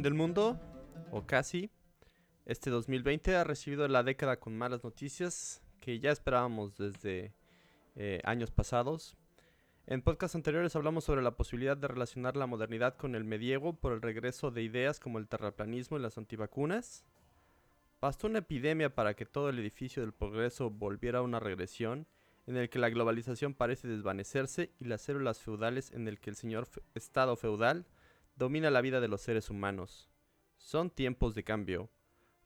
Fin del mundo, o casi. Este 2020 ha recibido la década con malas noticias que ya esperábamos desde eh, años pasados. En podcasts anteriores hablamos sobre la posibilidad de relacionar la modernidad con el medievo por el regreso de ideas como el terraplanismo y las antivacunas. Bastó una epidemia para que todo el edificio del progreso volviera a una regresión en el que la globalización parece desvanecerse y las células feudales en el que el señor Estado feudal domina la vida de los seres humanos. Son tiempos de cambio.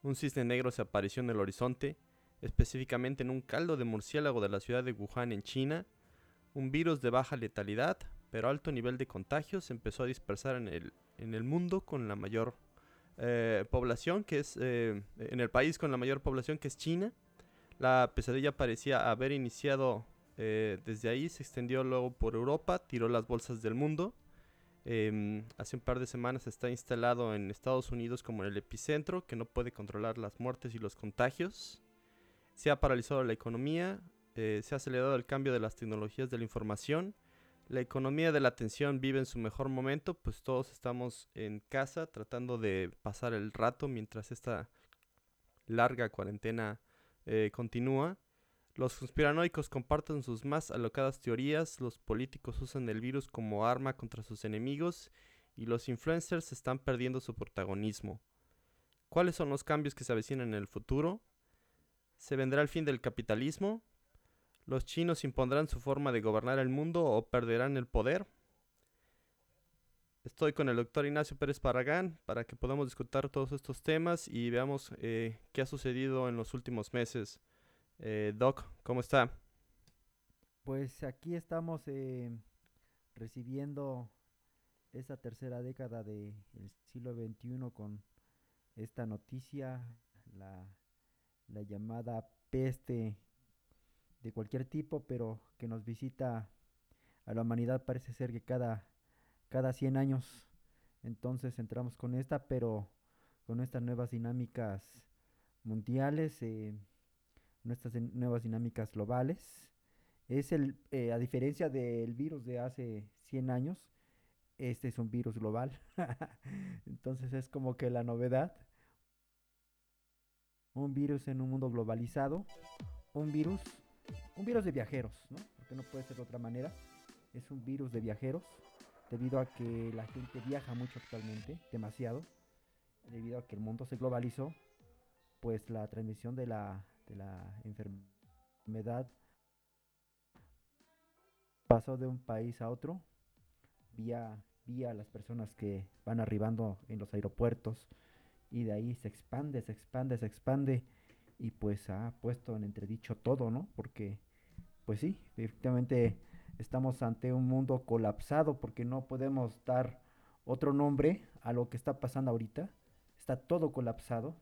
Un cisne negro se apareció en el horizonte, específicamente en un caldo de murciélago de la ciudad de Wuhan en China. Un virus de baja letalidad, pero alto nivel de contagio, se empezó a dispersar en el, en el mundo con la mayor eh, población, que es eh, en el país con la mayor población, que es China. La pesadilla parecía haber iniciado eh, desde ahí, se extendió luego por Europa, tiró las bolsas del mundo. Em, hace un par de semanas está instalado en Estados Unidos como el epicentro, que no puede controlar las muertes y los contagios. Se ha paralizado la economía, eh, se ha acelerado el cambio de las tecnologías de la información. La economía de la atención vive en su mejor momento, pues todos estamos en casa tratando de pasar el rato mientras esta larga cuarentena eh, continúa. Los conspiranoicos comparten sus más alocadas teorías, los políticos usan el virus como arma contra sus enemigos y los influencers están perdiendo su protagonismo. ¿Cuáles son los cambios que se avecinan en el futuro? ¿Se vendrá el fin del capitalismo? ¿Los chinos impondrán su forma de gobernar el mundo o perderán el poder? Estoy con el doctor Ignacio Pérez Paragán para que podamos discutir todos estos temas y veamos eh, qué ha sucedido en los últimos meses. Eh, Doc, ¿cómo está? Pues aquí estamos eh, recibiendo esa tercera década del siglo XXI con esta noticia, la, la llamada peste de cualquier tipo, pero que nos visita a la humanidad parece ser que cada, cada 100 años. Entonces entramos con esta, pero con estas nuevas dinámicas mundiales, eh, nuestras nuevas dinámicas globales. Es el, eh, a diferencia del virus de hace 100 años, este es un virus global. Entonces es como que la novedad. Un virus en un mundo globalizado. Un virus, un virus de viajeros, ¿no? Porque no puede ser de otra manera. Es un virus de viajeros debido a que la gente viaja mucho actualmente, demasiado. Debido a que el mundo se globalizó, pues la transmisión de la, de la enfermedad pasó de un país a otro vía, vía las personas que van arribando en los aeropuertos y de ahí se expande, se expande, se expande y pues ha puesto en entredicho todo, ¿no? Porque pues sí, efectivamente estamos ante un mundo colapsado porque no podemos dar otro nombre a lo que está pasando ahorita. Está todo colapsado.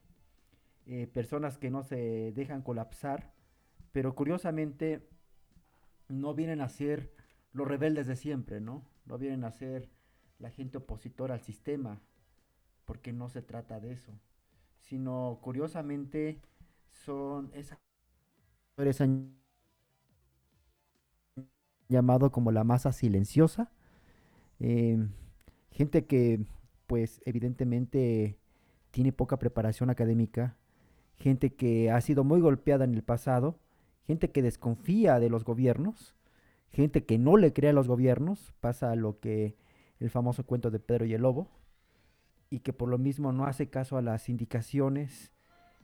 Eh, personas que no se dejan colapsar, pero curiosamente no vienen a ser los rebeldes de siempre, ¿no? No vienen a ser la gente opositora al sistema, porque no se trata de eso, sino curiosamente son esas llamado como la masa silenciosa, eh, gente que pues evidentemente tiene poca preparación académica, gente que ha sido muy golpeada en el pasado, gente que desconfía de los gobiernos, gente que no le cree a los gobiernos, pasa lo que el famoso cuento de Pedro y el Lobo, y que por lo mismo no hace caso a las indicaciones,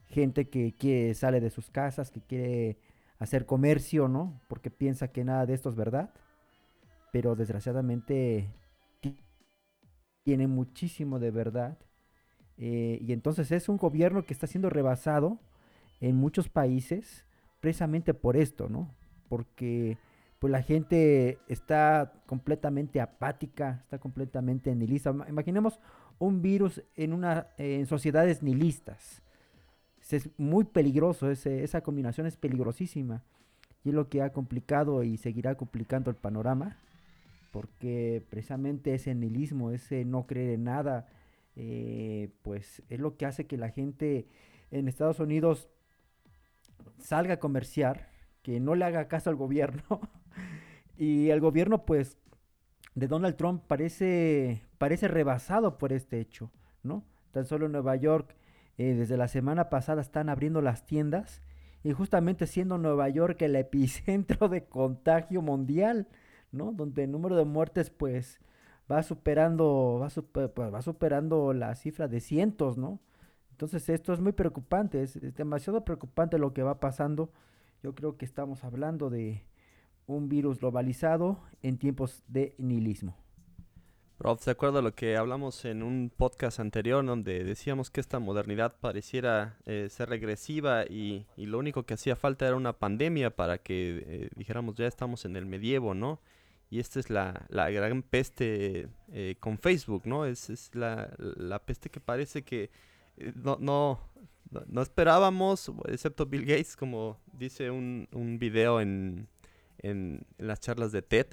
gente que quiere, sale de sus casas, que quiere hacer comercio, ¿no? Porque piensa que nada de esto es verdad, pero desgraciadamente ti- tiene muchísimo de verdad. Eh, y entonces es un gobierno que está siendo rebasado en muchos países precisamente por esto, ¿no? Porque pues la gente está completamente apática, está completamente nihilista. Imaginemos un virus en una en sociedades nihilistas. Es muy peligroso, esa combinación es peligrosísima. Y es lo que ha complicado y seguirá complicando el panorama, porque precisamente ese nihilismo, ese no creer en nada, eh, pues es lo que hace que la gente en Estados Unidos salga a comerciar, que no le haga caso al gobierno. y el gobierno, pues, de Donald Trump parece, parece rebasado por este hecho, ¿no? Tan solo en Nueva York, eh, desde la semana pasada están abriendo las tiendas y justamente siendo Nueva York el epicentro de contagio mundial, ¿no? Donde el número de muertes, pues, va superando, va, pues, va superando la cifra de cientos, ¿no? Entonces esto es muy preocupante, es, demasiado preocupante lo que va pasando. Yo creo que estamos hablando de un virus globalizado en tiempos de nihilismo. Rob, ¿se acuerda lo que hablamos en un podcast anterior donde decíamos que esta modernidad pareciera eh, ser regresiva y, lo único que hacía falta era una pandemia para que eh, dijéramos ya estamos en el medievo, ¿no? Y esta es la, gran peste eh, con Facebook, ¿no? Es, es la, la, peste que parece que no, no, no, esperábamos, excepto Bill Gates, como dice un, un video en, en, las charlas de TED.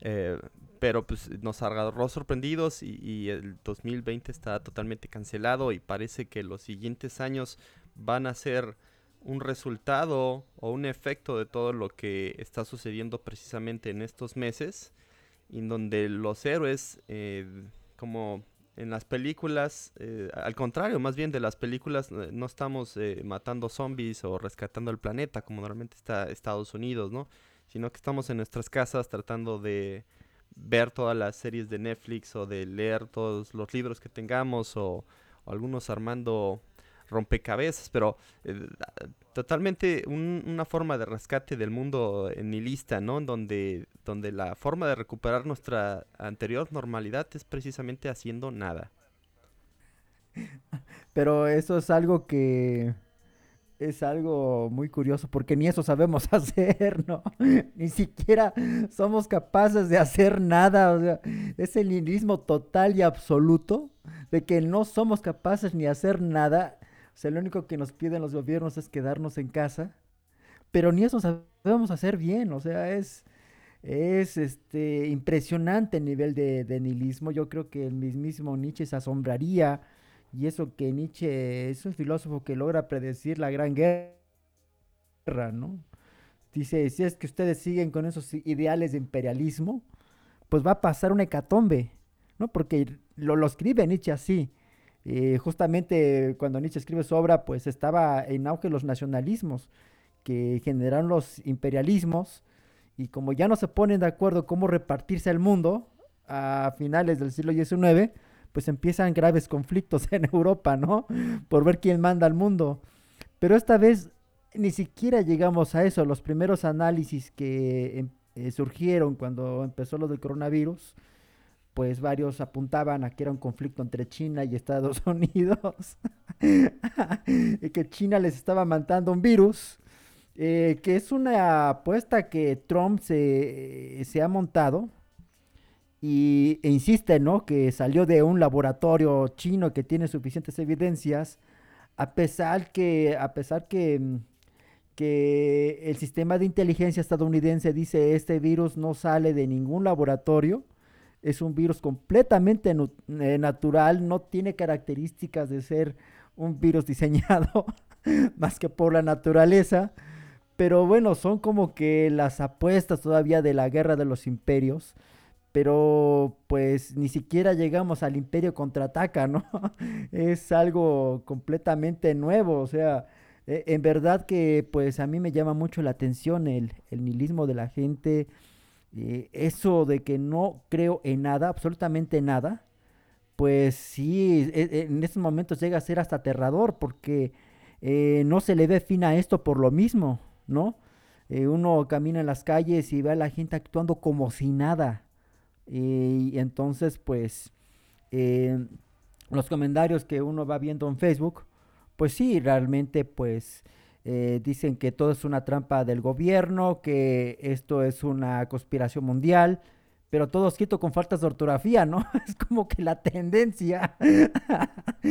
Eh, pero pues nos agarró sorprendidos y, y, el 2020 está totalmente cancelado y parece que los siguientes años van a ser un resultado o un efecto de todo lo que está sucediendo precisamente en estos meses, en donde los héroes, eh, como en las películas, eh, al contrario, más bien de las películas, eh, no estamos eh, matando zombies o rescatando el planeta como normalmente está Estados Unidos, ¿no? Sino que estamos en nuestras casas tratando de ver todas las series de Netflix o de leer todos los libros que tengamos o algunos armando rompecabezas, pero eh, totalmente una forma de rescate del mundo nihilista, ¿no? Donde, donde la forma de recuperar nuestra anterior normalidad es precisamente haciendo nada. Pero eso es algo que es algo muy curioso porque ni eso sabemos hacer, ¿no? Ni siquiera somos capaces de hacer nada, o sea, es el nihilismo total y absoluto de que no somos capaces ni hacer nada sea, lo único que nos piden los gobiernos es quedarnos en casa, pero ni eso sabemos hacer bien, o sea, es, es este, impresionante el nivel de, de nihilismo. Yo creo que el mismísimo Nietzsche se asombraría, y eso que Nietzsche es un filósofo que logra predecir la gran guerra, ¿no? Dice, si es que ustedes siguen con esos ideales de imperialismo, pues va a pasar una hecatombe, ¿no? Porque lo, lo escribe Nietzsche así. Eh, justamente cuando Nietzsche escribe su obra, pues estaba en auge los nacionalismos que generaron los imperialismos y como ya no se ponen de acuerdo cómo repartirse el mundo a finales del siglo XIX, pues empiezan graves conflictos en Europa, ¿no? Por ver quién manda al mundo. Pero esta vez ni siquiera llegamos a eso. Los primeros análisis que em, eh, surgieron cuando empezó lo del coronavirus, pues varios apuntaban a que era un conflicto entre China y Estados Unidos, y que China les estaba mandando un virus, eh, que es una apuesta que Trump se, se ha montado y, e insiste, ¿no? Que salió de un laboratorio chino que tiene suficientes evidencias, a pesar que, a pesar que, que el sistema de inteligencia estadounidense dice este virus no sale de ningún laboratorio, es un virus completamente eh, natural, no tiene características de ser un virus diseñado más que por la naturaleza. Pero bueno, son como que las apuestas todavía de la guerra de los imperios. Pero pues ni siquiera llegamos al imperio contraataca, ¿no? es algo completamente nuevo. O sea, e, en verdad que pues a mí me llama mucho la atención el, el nihilismo de la gente eh, eso de que no creo en nada, absolutamente nada, pues sí, e, e, en estos momentos llega a ser hasta aterrador porque eh, no se le ve fin a esto por lo mismo, ¿no? Eh, uno camina en las calles y ve a la gente actuando como si nada. y entonces, pues, los comentarios que uno va viendo en Facebook, pues sí, realmente, pues, eh, dicen que todo es una trampa del gobierno, que esto es una conspiración mundial, pero todo escrito con faltas de ortografía, ¿no? Es como que la tendencia.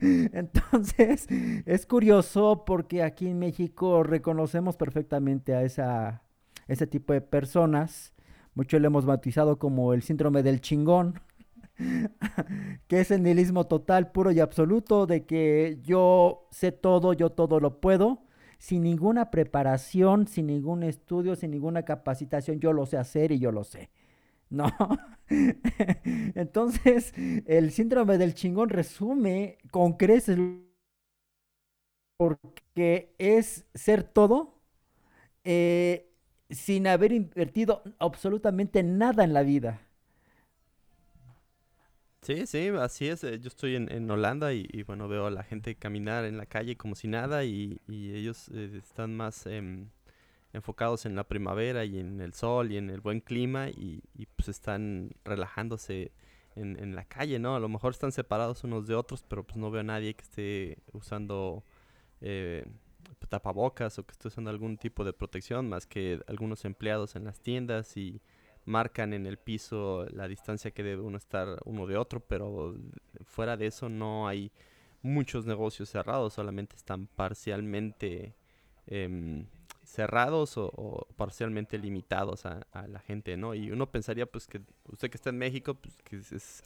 Entonces, es curioso porque aquí en México reconocemos perfectamente a esa, ese tipo de personas. Muchos lo hemos bautizado como el síndrome del chingón, que es el nihilismo total, puro y absoluto, de que yo sé todo, yo todo lo puedo, sin ninguna preparación, sin ningún estudio, sin ninguna capacitación, yo lo sé hacer y yo lo sé. No. Entonces, el síndrome del chingón resume con creces porque es ser todo eh, sin haber invertido absolutamente nada en la vida. Sí, sí, así es. Eh, yo estoy en, Holanda y, bueno, veo a la gente caminar en la calle como si nada y, ellos eh, están más em, enfocados en la primavera y en el sol y en el buen clima y, pues están relajándose en, la calle, ¿no? A lo mejor están separados unos de otros, pero pues no veo a nadie que esté usando eh, tapabocas o que esté usando algún tipo de protección más que algunos empleados en las tiendas y marcan en el piso la distancia que debe uno estar uno de otro, pero fuera de eso no hay muchos negocios cerrados, solamente están parcialmente em, cerrados o, parcialmente limitados a, la gente, ¿no? Y uno pensaría, pues, que usted que está en México, pues, que es,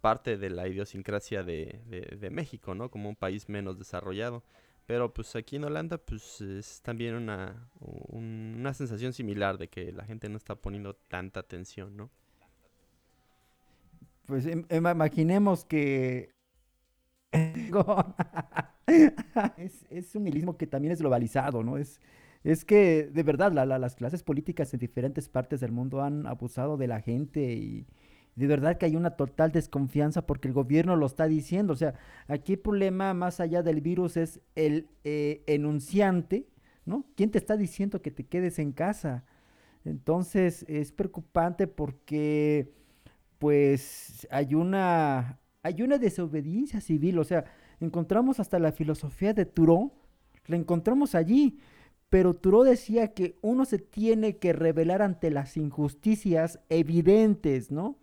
parte de la idiosincrasia de, de, México, ¿no? Como un país menos desarrollado. Pero, pues, aquí en Holanda, pues, es también una, una sensación similar de que la gente no está poniendo tanta atención, ¿no? Pues, em, em, imaginemos que... es, es un milismo que también es globalizado, ¿no? Es es que de verdad las clases políticas en diferentes partes del mundo han abusado de la gente y de verdad que hay una total desconfianza porque el gobierno lo está diciendo. O sea, aquí el problema más allá del virus es el eh, enunciante, ¿no? ¿Quién te está diciendo que te quedes en casa? Entonces es preocupante porque pues hay una, hay una desobediencia civil. O sea, encontramos hasta la filosofía de Turó, la encontramos allí pero Turo decía que uno se tiene que revelar ante las injusticias evidentes, ¿no?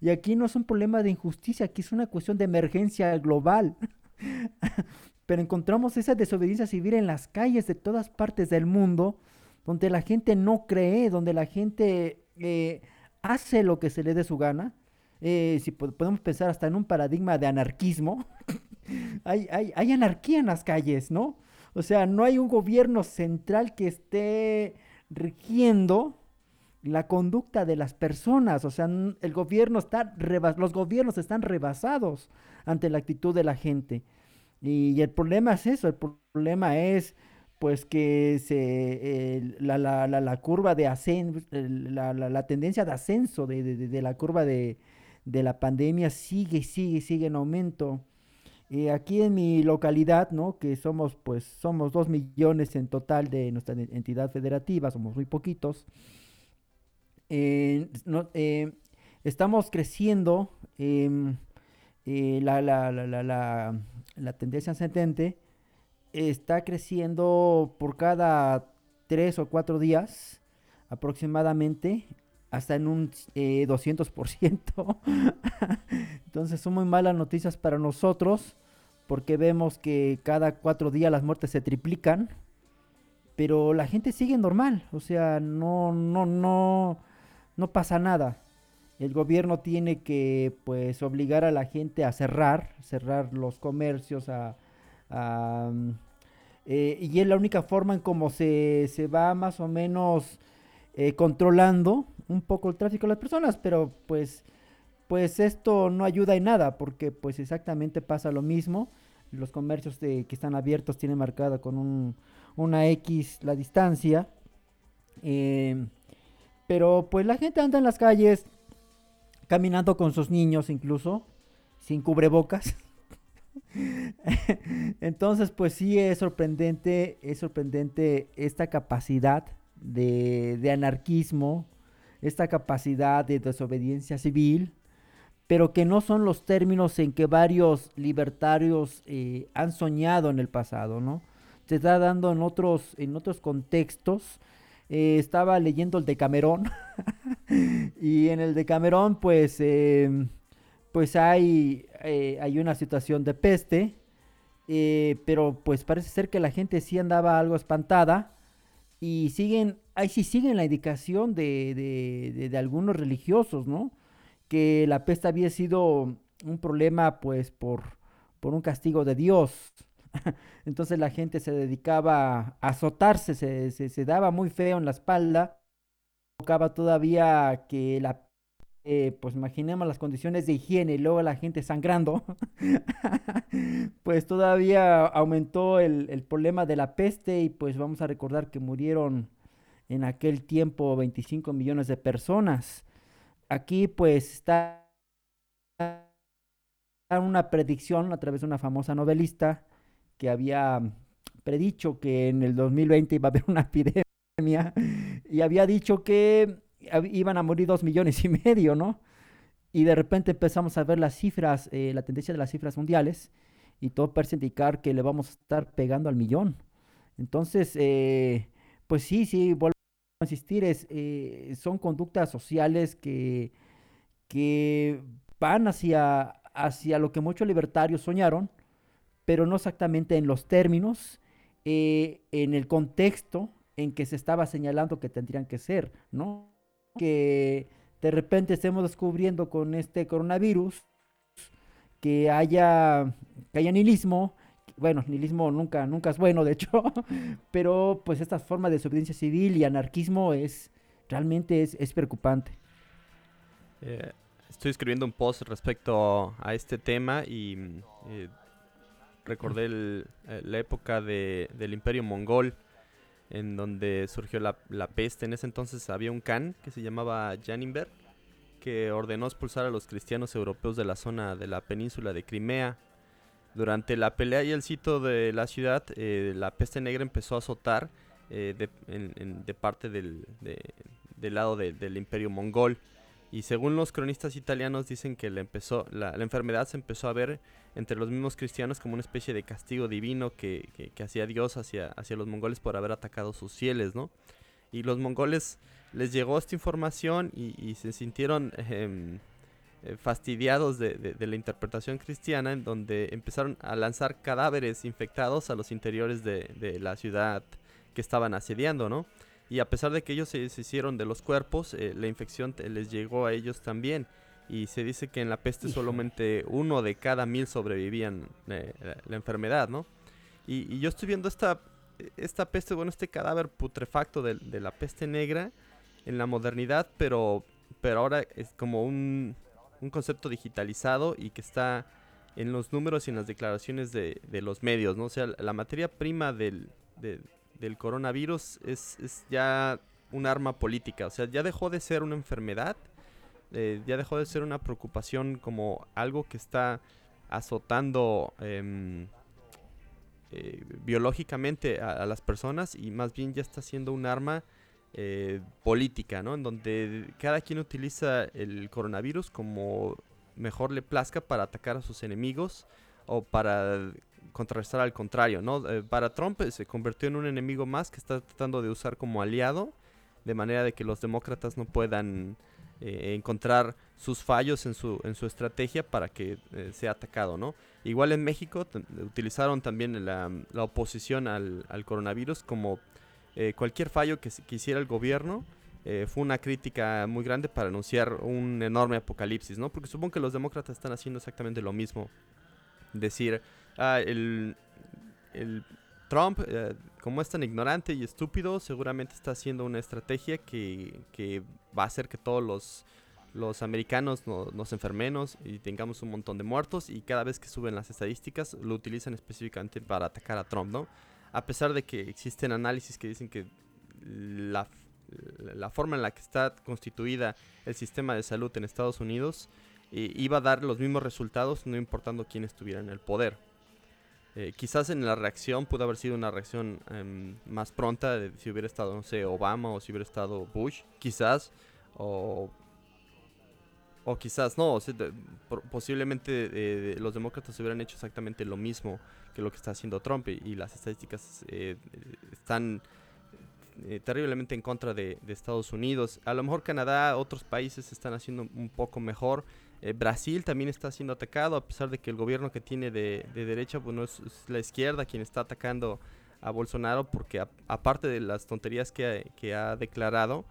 Y aquí no es un problema de injusticia, aquí es una cuestión de emergencia global. pero encontramos esa desobediencia civil en las calles de todas partes del mundo, donde la gente no cree, donde la gente eh, hace lo que se le dé su gana. Eh, si podemos pensar hasta en un paradigma de anarquismo, hay, hay, hay anarquía en las calles, ¿no? O sea, no hay un gobierno central que esté rigiendo la conducta de las personas. O sea, el gobierno está los gobiernos están rebasados ante la actitud de la gente. Y, el problema es eso, el problema es pues que se, la, la, curva de ascenso, la, tendencia de ascenso de la curva de, la pandemia sigue, sigue, sigue en aumento. Eh, aquí en mi localidad, ¿no? Que somos, pues, somos dos millones en total de nuestra entidad federativa, somos muy poquitos. Eh, eh, estamos creciendo, em, la, la, la, la, tendencia ascendente está creciendo por cada tres o cuatro días aproximadamente hasta en un 200%. Entonces son muy malas noticias para nosotros porque vemos que cada cuatro días las muertes se triplican, pero la gente sigue normal, o sea, no, no, no, no pasa nada. El gobierno tiene que pues obligar a la gente a cerrar, cerrar los comercios, a, eh, y es la única forma en cómo se, se va más o menos eh, controlando un poco el tráfico de las personas, pero pues, pues esto no ayuda en nada, porque pues exactamente pasa lo mismo. Los comercios de, que están abiertos tienen marcada con un, una X la distancia. Eh, pero pues la gente anda en las calles caminando con sus niños incluso, sin cubrebocas. Entonces, pues sí es sorprendente, es sorprendente esta capacidad de, anarquismo, esta capacidad de desobediencia civil, pero que no son los términos en que varios libertarios eh, han soñado en el pasado, ¿no? se está dando en otros, en otros contextos. Eh, estaba leyendo el de Camerón y en el de Camerón pues, em, pues hay, eh, hay una situación de peste, pero pues parece ser que la gente sí andaba algo espantada y siguen, ahí sí siguen la indicación de, de, de algunos religiosos, ¿no? Que la peste había sido un problema pues por, por un castigo de Dios. Entonces la gente se dedicaba a azotarse, se, se, daba muy feo en la espalda. Tocaba todavía que la... Eh, pues imaginemos las condiciones de higiene y luego la gente sangrando. pues todavía aumentó el, el problema de la peste y pues vamos a recordar que murieron en aquel tiempo 25 millones de personas. Aquí pues está una predicción a través de una famosa novelista que había predicho que en el 2020 iba a haber una epidemia y había dicho que iban a morir dos millones y medio, ¿no? Y de repente empezamos a ver las cifras, eh, la tendencia de las cifras mundiales y todo parece indicar que le vamos a estar pegando al millón. Entonces, eh, pues sí, sí, insistir, es, eh, son conductas sociales que, que van hacia, hacia lo que muchos libertarios soñaron, pero no exactamente en los términos, eh, en el contexto en que se estaba señalando que tendrían que ser, ¿no? Que de repente estemos descubriendo con este coronavirus que haya, que haya nihilismo, bueno, nihilismo nunca, nunca es bueno, de hecho, pero pues esta forma de desobediencia civil y anarquismo es, realmente es, es preocupante. Eh, estoy escribiendo un post respecto a este tema y eh, recordé eh, la época del imperio mongol en donde surgió la, peste. En ese entonces había un khan que se llamaba Janinberg que ordenó expulsar a los cristianos europeos de la zona de la península de Crimea. Durante la pelea y el sitio de la ciudad, eh, la peste negra empezó a azotar de, parte del, del lado del imperio mongol. Y según los cronistas italianos dicen que la, empezó, la, enfermedad se empezó a ver entre los mismos cristianos como una especie de castigo divino que, que, hacía Dios hacia, hacia los mongoles por haber atacado sus fieles, ¿no? Y los mongoles les llegó esta información y, se sintieron em, eh, fastidiados de, de, la interpretación cristiana en donde empezaron a lanzar cadáveres infectados a los interiores de, de la ciudad que estaban asediando, ¿no? Y a pesar de que ellos se hicieron de los cuerpos, eh, la infección les llegó a ellos también. Y se dice que en la peste solamente uno de cada mil sobrevivían eh, la, enfermedad, ¿no? Y, yo estoy viendo esta, esta peste, bueno, este cadáver putrefacto de, de, la peste negra en la modernidad, pero, pero ahora es como un, un concepto digitalizado y que está en los números y en las declaraciones de, los medios, ¿no? O sea, la materia prima del, de, del coronavirus es, es, ya un arma política. O sea, ya dejó de ser una enfermedad, eh, ya dejó de ser una preocupación como algo que está azotando em, eh, biológicamente a, las personas y más bien ya está siendo un arma eh, política, ¿no? En donde cada quien utiliza el coronavirus como mejor le plazca para atacar a sus enemigos o para contrarrestar al contrario, ¿no? Eh, para Trump eh, se convirtió en un enemigo más que está tratando de usar como aliado, de manera de que los demócratas no puedan eh, encontrar sus fallos en su, en su estrategia para que sea atacado, ¿no? Igual en México utilizaron también la, la oposición al, al, coronavirus como cualquier fallo que, que, hiciera el gobierno. fue una crítica muy grande para anunciar un enorme apocalipsis, ¿no? Porque supongo que los demócratas están haciendo exactamente lo mismo. Decir, Ah, el, Trump, eh, como es tan ignorante y estúpido, seguramente está haciendo una estrategia que, va a hacer que todos los, los americanos nos enfermemos y tengamos un montón de muertos y cada vez que suben las estadísticas lo utilizan específicamente para atacar a Trump, ¿no? A pesar de que existen análisis que dicen que la, la forma en la que está constituida el sistema de salud en Estados Unidos eh, iba a dar los mismos resultados no importando quién estuviera en el poder. Eh, quizás en la reacción pudo haber sido una reacción em, más pronta de si hubiera estado, no sé, Obama o si hubiera estado Bush, quizás, o, o quizás no, posiblemente los demócratas hubieran hecho exactamente lo mismo que lo que está haciendo Trump y, las estadísticas están terriblemente en contra de, de, Estados Unidos. A lo mejor Canadá, otros países están haciendo un poco mejor. Eh, Brasil también está siendo atacado, a pesar de que el gobierno que tiene de, derecha, bueno, es, la izquierda quien está atacando a Bolsonaro, porque aparte de las tonterías que, ha declarado,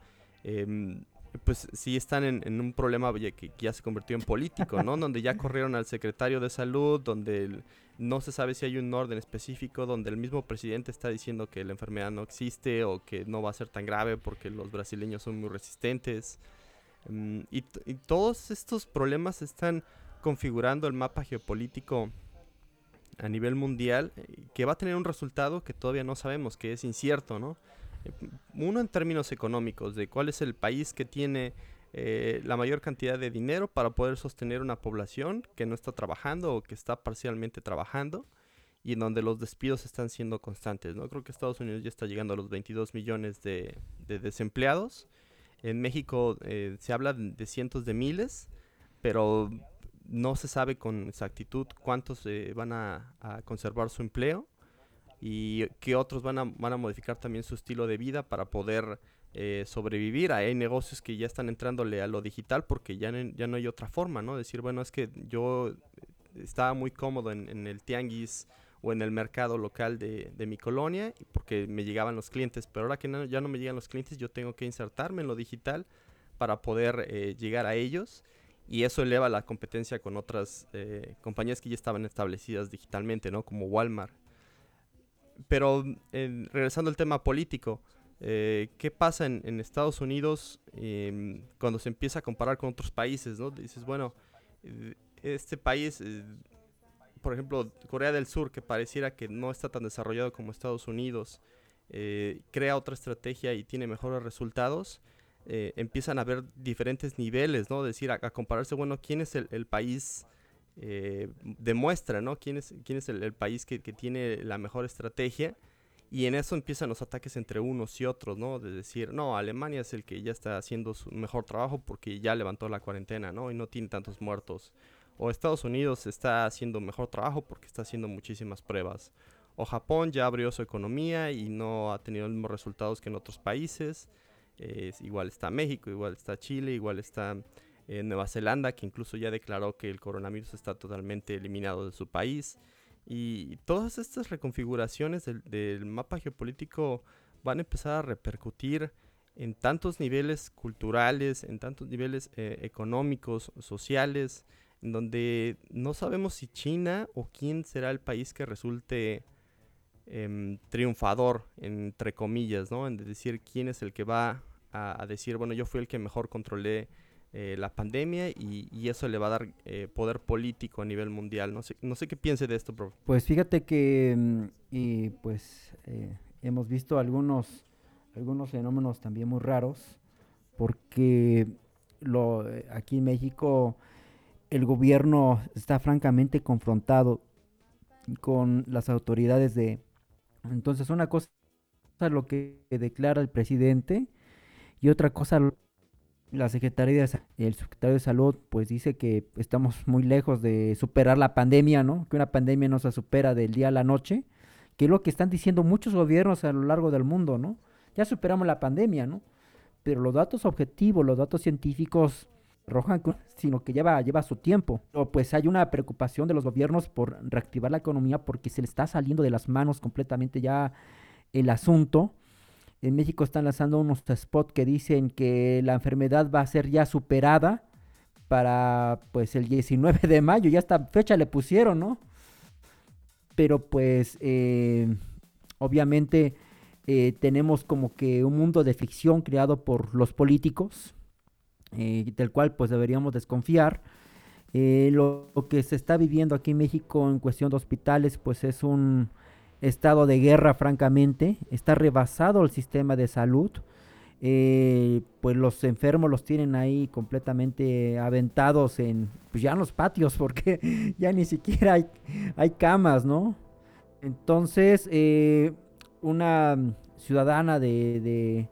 em, pues sí están en, un problema que, ya se convirtió en político, ¿no? donde ya corrieron al secretario de salud, donde no se sabe si hay un orden específico, donde el mismo presidente está diciendo que la enfermedad no existe o que no va a ser tan grave porque los brasileños son muy resistentes. Mm, y, todos estos problemas están configurando el mapa geopolítico a nivel mundial eh, que va a tener un resultado que todavía no sabemos, que es incierto, ¿no? Uno en términos económicos, de cuál es el país que tiene eh, la mayor cantidad de dinero para poder sostener una población que no está trabajando o que está parcialmente trabajando y en donde los despidos están siendo constantes, ¿no? Creo que Estados Unidos ya está llegando a los 22 millones de desempleados en México eh, se habla de cientos de miles, pero no se sabe con exactitud cuántos eh, van a, conservar su empleo y qué otros van a, van a modificar también su estilo de vida para poder eh, sobrevivir. Hay negocios que ya están entrándole a lo digital porque ya, ya no hay otra forma, ¿no? Decir, bueno, es que yo estaba muy cómodo en, en el tianguis o en el mercado local de, de, mi colonia porque me llegaban los clientes, pero ahora que ya no me llegan los clientes yo tengo que insertarme en lo digital para poder eh, llegar a ellos y eso eleva la competencia con otras eh, compañías que ya estaban establecidas digitalmente, ¿no? Como Walmart. Pero regresando al tema político, eh, ¿qué pasa en, en Estados Unidos em, cuando se empieza a comparar con otros países, ¿no? Dices, bueno, este país por ejemplo, Corea del Sur, que pareciera que no está tan desarrollado como Estados Unidos, eh, crea otra estrategia y tiene mejores resultados, eh, empiezan a haber diferentes niveles, ¿no? Decir, a, compararse, bueno, ¿quién es el, país? Eh, demuestra, ¿no? ¿Quién es, quién es el, país que, que, tiene la mejor estrategia? Y en eso empiezan los ataques entre unos y otros, ¿no? De decir, no, Alemania es el que ya está haciendo su mejor trabajo porque ya levantó la cuarentena, ¿no? Y no tiene tantos muertos o Estados Unidos está haciendo mejor trabajo porque está haciendo muchísimas pruebas. O Japón ya abrió su economía y no ha tenido los mismos resultados que en otros países. igual está México, igual está Chile, igual está Nueva Zelanda, que incluso ya declaró que el coronavirus está totalmente eliminado de su país. Y todas estas reconfiguraciones del, mapa geopolítico van a empezar a repercutir en tantos niveles culturales, en tantos niveles eh, económicos, sociales, en donde no sabemos si China o quién será el país que resulte em, triunfador, entre comillas, ¿no? En decir quién es el que va a, decir, bueno, yo fui el que mejor controlé eh, la pandemia y, eso le va a dar eh, poder político a nivel mundial. No sé, no sé qué piense de esto, profe. Pues fíjate que mm, pues eh, hemos visto algunos, algunos fenómenos también muy raros, porque lo, aquí en México el gobierno está francamente confrontado con las autoridades de... Entonces una cosa lo que declara el presidente y otra cosa la Secretaría el secretario de Salud pues dice que estamos muy lejos de superar la pandemia, ¿no? Que una pandemia no se supera del día a la noche, que es lo que están diciendo muchos gobiernos a lo largo del mundo, ¿no? Ya superamos la pandemia, ¿no? Pero los datos objetivos, los datos científicos roja, sino que lleva, lleva su tiempo. O pues hay una preocupación de los gobiernos por reactivar la economía porque se le está saliendo de las manos completamente ya el asunto. En México están lanzando unos spots que dicen que la enfermedad va a ser ya superada para pues el 19 de mayo, ya esta fecha le pusieron, ¿no? Pero pues eh, obviamente eh, tenemos como que un mundo de ficción creado por los políticos eh, del cual pues deberíamos desconfiar. Eh, lo, que se está viviendo aquí en México en cuestión de hospitales pues es un estado de guerra francamente, está rebasado el sistema de salud. Eh, pues los enfermos los tienen ahí completamente aventados en, pues ya en los patios, porque ya ni siquiera hay, camas, ¿no? Entonces, una ciudadana de,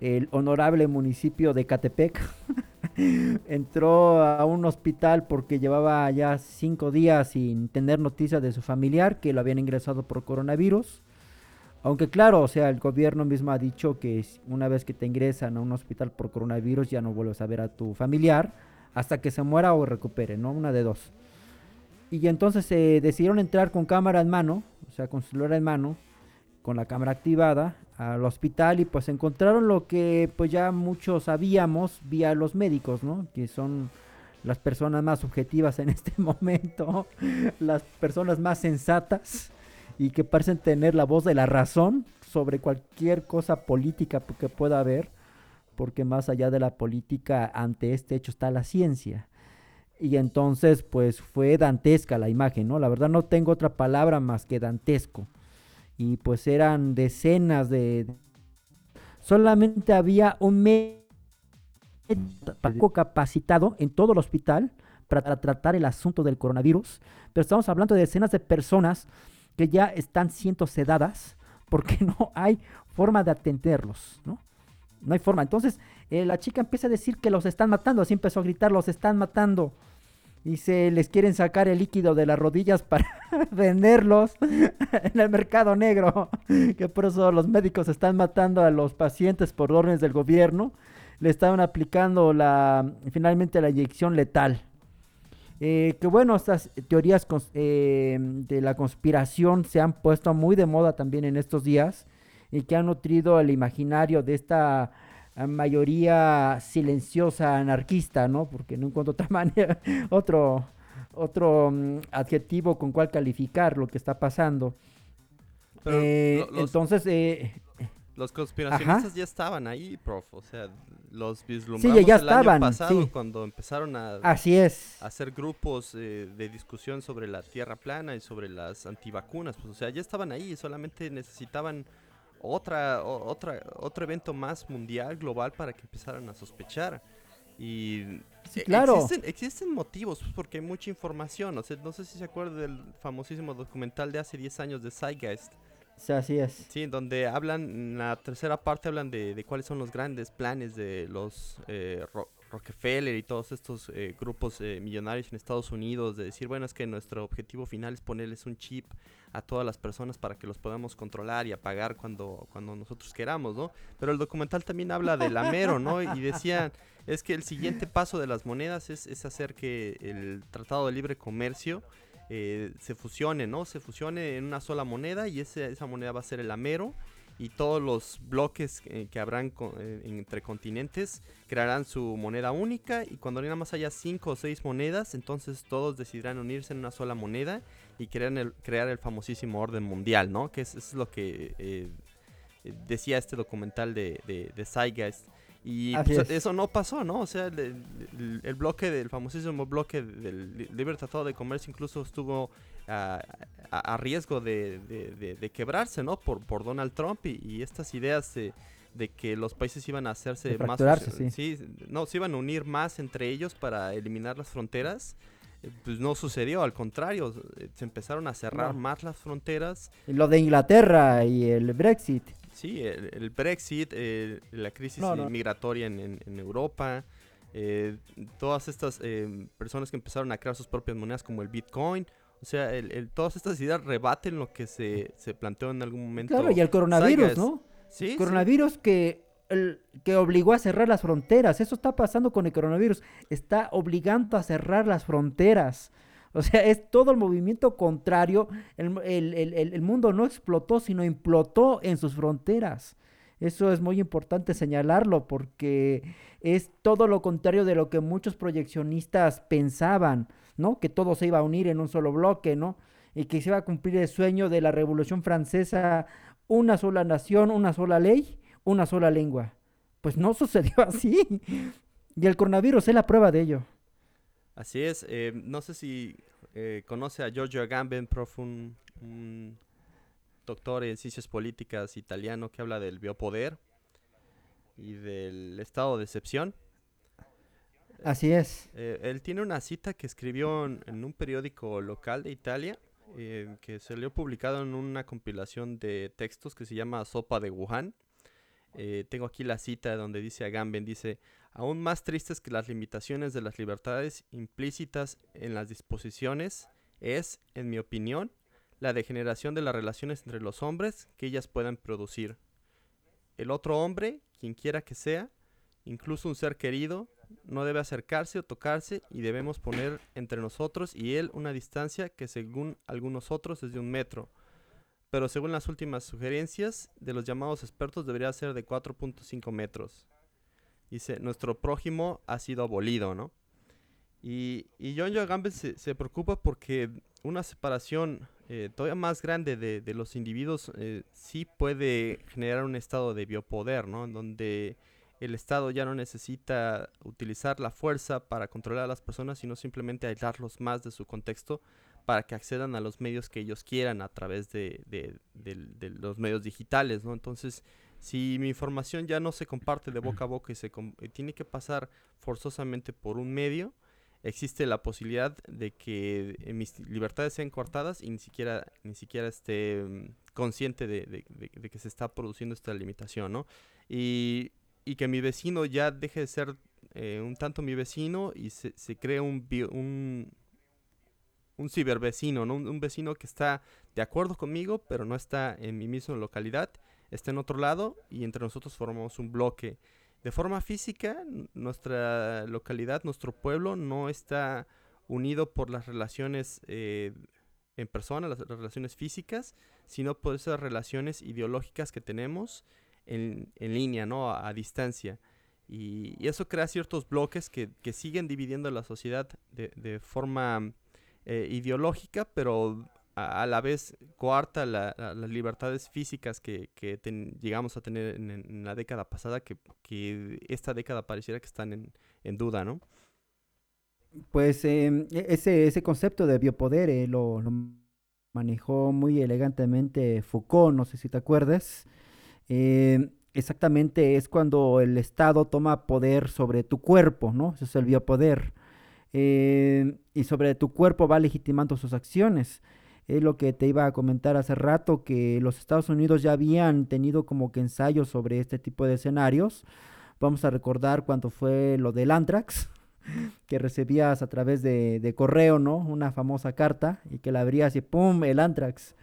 el honorable municipio de Catepec, entró a un hospital porque llevaba ya cinco días sin tener noticias de su familiar que lo habían ingresado por coronavirus. Aunque claro, o sea, el gobierno mismo ha dicho que una vez que te ingresan a un hospital por coronavirus ya no vuelves a ver a tu familiar hasta que se muera o recupere, ¿no? Una de dos. Y entonces se decidieron entrar con cámara en mano, o sea, con celular en mano, con la cámara activada al hospital y pues encontraron lo que pues ya muchos sabíamos vía los médicos, ¿no? Que son las personas más objetivas en este momento, las personas más sensatas y que parecen tener la voz de la razón sobre cualquier cosa política que pueda haber, porque más allá de la política ante este hecho está la ciencia. Y entonces pues fue dantesca la imagen, ¿no? La verdad no tengo otra palabra más que dantesco y pues eran decenas de... Solamente había un médico capacitado en todo el hospital para tratar el asunto del coronavirus, pero estamos hablando de decenas de personas que ya están siendo sedadas porque no hay forma de atenderlos, ¿no? No hay forma. Entonces eh, la chica empieza a decir que los están matando, así empezó a gritar, los están matando y se les quieren sacar el líquido de las rodillas para venderlos en el mercado negro, que por eso los médicos están matando a los pacientes por órdenes del gobierno, le estaban aplicando la finalmente la inyección letal. Eh, que bueno, estas teorías eh, de la conspiración se han puesto muy de moda también en estos días y que han nutrido el imaginario de esta mayoría silenciosa anarquista, ¿no? Porque no encuentro otra manera, otro, otro mm, adjetivo con cual calificar lo que está pasando. Eh, entonces, eh, los conspiracionistas ya estaban ahí, prof. O sea, los vislumbramos sí, ya el estaban, año pasado cuando empezaron a, Así es. hacer grupos eh, de discusión sobre la tierra plana y sobre las antivacunas. Pues, o sea, ya estaban ahí, solamente necesitaban otra, otra, otro evento más mundial, global, para que empezaran a sospechar. Y claro. existen, motivos, pues, porque hay mucha información. O sea, no sé si se acuerda del famosísimo documental de hace 10 años de Zeitgeist. Sí, así es. Sí, donde hablan, en la tercera parte hablan de, de cuáles son los grandes planes de los eh, Rockefeller y todos estos eh, grupos eh, millonarios en Estados Unidos, de decir, bueno, es que nuestro objetivo final es ponerles un chip a todas las personas para que los podamos controlar y apagar cuando, cuando nosotros queramos, ¿no? Pero el documental también habla del Amero, ¿no? Y decía, es que el siguiente paso de las monedas es, es hacer que el Tratado de Libre Comercio eh, se fusione, ¿no? Se fusione en una sola moneda y ese, esa moneda va a ser el Amero y todos los bloques eh, que habrán eh, entre continentes crearán su moneda única y cuando nada más haya cinco o seis monedas, entonces todos decidirán unirse en una sola moneda y crear el, crear el famosísimo orden mundial, ¿no? Que es, es lo que eh, decía este documental de, de, de y pues, eso no pasó, ¿no? O sea, el, bloque del famosísimo bloque del libre tratado de comercio incluso estuvo a, riesgo de, quebrarse, ¿no? Por, por Donald Trump y, estas ideas de, que los países iban a hacerse más... Sí. no, se iban a unir más entre ellos para eliminar las fronteras. Eh, pues no sucedió, al contrario, eh, se empezaron a cerrar más las fronteras. Lo de Inglaterra y el Brexit. Sí, el, Brexit, eh, la crisis migratoria en, Europa, eh, todas estas eh, personas que empezaron a crear sus propias monedas como el Bitcoin. O sea, el, todas estas ideas rebaten lo que se, se, planteó en algún momento. Claro, y el coronavirus, ¿no? Sí. El coronavirus que, el, que obligó a cerrar las fronteras. Eso está pasando con el coronavirus. Está obligando a cerrar las fronteras. O sea, es todo el movimiento contrario. El, mundo no explotó, sino implotó en sus fronteras. Eso es muy importante señalarlo porque es todo lo contrario de lo que muchos proyeccionistas pensaban, Que todo se iba a unir en un solo bloque, ¿no? Y que se iba a cumplir el sueño de la Revolución Francesa, una sola nación, una sola ley, una sola lengua. Pues no sucedió así. Y el coronavirus es la prueba de ello. Así es. Eh, no sé si eh, conoce a Giorgio Agamben, prof, un, doctor en ciencias políticas italiano que habla del biopoder y del estado de excepción. Así es. Eh, él tiene una cita que escribió en, un periódico local de Italia, que se le ha publicado en una compilación de textos que se llama Sopa de Wuhan. Eh, tengo aquí la cita donde dice Agamben, dice, aún más tristes que las limitaciones de las libertades implícitas en las disposiciones es, en mi opinión, la degeneración de las relaciones entre los hombres que ellas puedan producir. El otro hombre, quien quiera que sea, incluso un ser querido, no debe acercarse o tocarse y debemos poner entre nosotros y él una distancia que según algunos otros es de un metro, pero según las últimas sugerencias de los llamados expertos debería ser de 4.5 metros. Dice, nuestro prójimo ha sido abolido, ¿no? Y, y John Young se, se, preocupa porque una separación eh, todavía más grande de, de los individuos eh, sí puede generar un estado de biopoder, ¿no? En donde el Estado ya no necesita utilizar la fuerza para controlar a las personas, sino simplemente aislarlos más de su contexto para que accedan a los medios que ellos quieran a través de, de, de, los medios digitales, ¿no? Entonces, si mi información ya no se comparte de boca a boca y se tiene que pasar forzosamente por un medio, existe la posibilidad de que eh, mis libertades sean cortadas y ni siquiera, ni siquiera esté mm, consciente de, que se está produciendo esta limitación, ¿no? Y y que mi vecino ya deje de ser eh, un tanto mi vecino y se, se cree un, un, un cibervecino, ¿no? Un, vecino que está de acuerdo conmigo, pero no está en mi misma localidad, está en otro lado y entre nosotros formamos un bloque. De forma física, nuestra localidad, nuestro pueblo no está unido por las relaciones eh, en persona, las relaciones físicas, sino por esas relaciones ideológicas que tenemos en, en línea, ¿no? A, distancia. Y, eso crea ciertos bloques que, que siguen dividiendo la sociedad de, de forma eh, ideológica, pero a, la vez coarta las libertades físicas que, que llegamos a tener en, la década pasada, que, que, esta década pareciera que están en, en duda, ¿no? Pues em, e, ese, ese concepto de biopoder eh, lo, lo, manejó muy elegantemente Foucault, no sé si te acuerdas. Eh, exactamente es cuando el Estado toma poder sobre tu cuerpo, ¿no? Eso es el biopoder. Eh, y sobre tu cuerpo va legitimando sus acciones. Es lo que te iba a comentar hace rato, que los Estados Unidos ya habían tenido como que ensayos sobre este tipo de escenarios. Vamos a recordar cuando fue lo del Antrax, que recibías a través de, de correo, ¿no? Una famosa carta y que la abrías y ¡pum! el Antrax.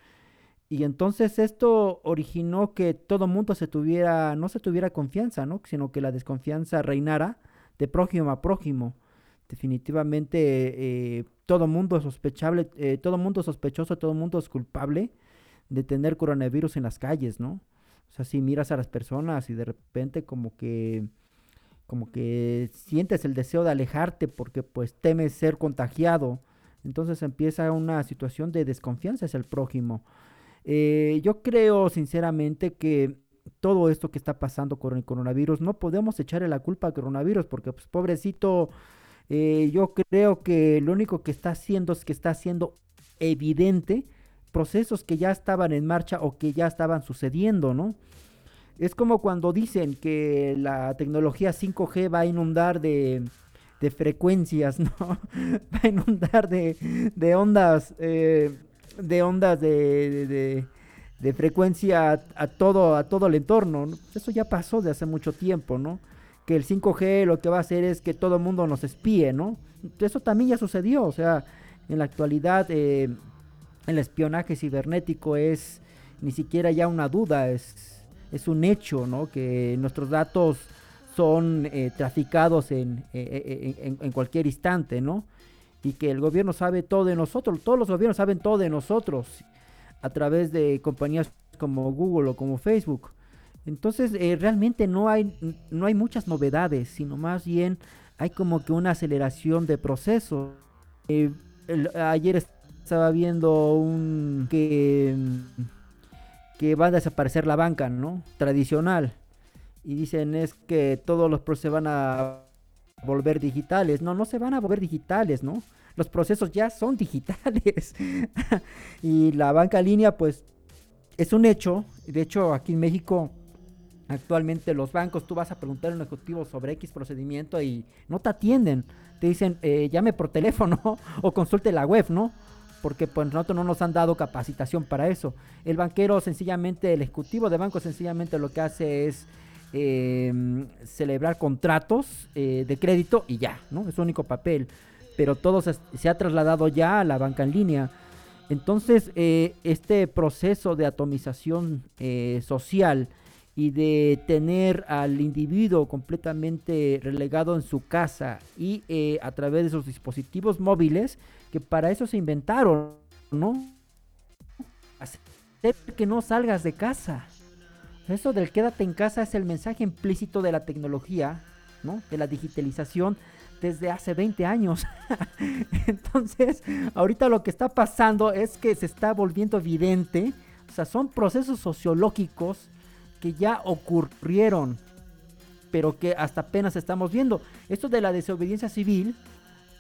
Y entonces esto originó que todo mundo se tuviera, no se tuviera confianza, ¿no? Sino que la desconfianza reinara de prójimo a prójimo. Definitivamente eh, todo mundo sospechable, eh, todo mundo sospechoso, todo mundo es culpable de tener coronavirus en las calles, ¿no? O sea, si miras a las personas y de repente como que como que sientes el deseo de alejarte porque pues temes ser contagiado, entonces empieza una situación de desconfianza hacia el prójimo. Eh, yo creo sinceramente que todo esto que está pasando con el coronavirus, no podemos echarle la culpa al coronavirus porque pues pobrecito, eh, yo creo que lo único que está haciendo es que está haciendo evidente procesos que ya estaban en marcha o que ya estaban sucediendo, ¿no? Es como cuando dicen que la tecnología 5G va a inundar de, de frecuencias, ¿no? va a inundar de, de ondas eh, de ondas de, de, frecuencia a, todo, a todo el entorno. Eso ya pasó de hace mucho tiempo, ¿no? Que el 5G lo que va a hacer es que todo el mundo nos espíe, ¿no? Eso también ya sucedió, o sea, en la actualidad eh, el espionaje cibernético es ni siquiera ya una duda, es, es un hecho, ¿no? Que nuestros datos son eh, traficados en, eh, en, en, cualquier instante, ¿no? Y que el gobierno sabe todo de nosotros, todos los gobiernos saben todo de nosotros a través de compañías como Google o como Facebook. Entonces eh, realmente no hay, no hay muchas novedades, sino más bien hay como que una aceleración de procesos. Eh, ayer estaba viendo un que, que va a desaparecer la banca, ¿no? Tradicional. Y dicen es que todos los procesos van a volver digitales. No, no se van a volver digitales, ¿no? Los procesos ya son digitales. y la banca línea, pues, es un hecho. De hecho, aquí en México, actualmente los bancos, tú vas a preguntar a un ejecutivo sobre X procedimiento y no te atienden. Te dicen, eh, llame por teléfono o consulte la web, ¿no? Porque pues nosotros no nos han dado capacitación para eso. El banquero sencillamente, el ejecutivo de banco sencillamente lo que hace es em, celebrar contratos eh, de crédito y ya, ¿no? Es su único papel. Pero todo se, se ha trasladado ya a la banca en línea. Entonces, eh, este proceso de atomización eh, social y de tener al individuo completamente relegado en su casa y eh, a través de sus dispositivos móviles, que para eso se inventaron, ¿no? Hacer que no salgas de casa. Eso del quédate en casa es el mensaje implícito de la tecnología, ¿no? De la digitalización desde hace 20 años. Entonces, ahorita lo que está pasando es que se está volviendo evidente, o sea, son procesos sociológicos que ya ocurrieron, pero que hasta apenas estamos viendo. Esto de la desobediencia civil,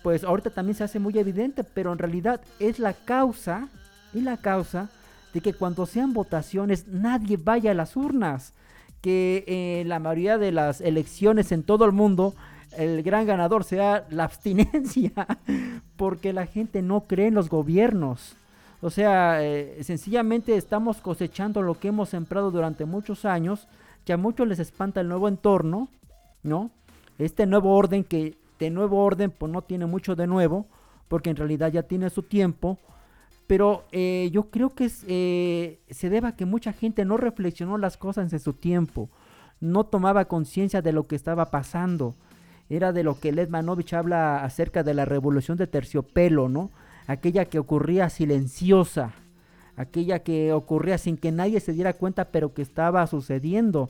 pues ahorita también se hace muy evidente, pero en realidad es la causa, y la causa de que cuando sean votaciones nadie vaya a las urnas, que en eh, la mayoría de las elecciones en todo el mundo el gran ganador sea la abstinencia, porque la gente no cree en los gobiernos. O sea, eh, sencillamente estamos cosechando lo que hemos sembrado durante muchos años, que a muchos les espanta el nuevo entorno, ¿no? Este nuevo orden que de nuevo orden pues no tiene mucho de nuevo, porque en realidad ya tiene su tiempo, pero eh, yo creo que eh, se debe a que mucha gente no reflexionó las cosas en su tiempo, no tomaba conciencia de lo que estaba pasando era de lo que Led Manovich habla acerca de la revolución de terciopelo, ¿no? Aquella que ocurría silenciosa, aquella que ocurría sin que nadie se diera cuenta, pero que estaba sucediendo.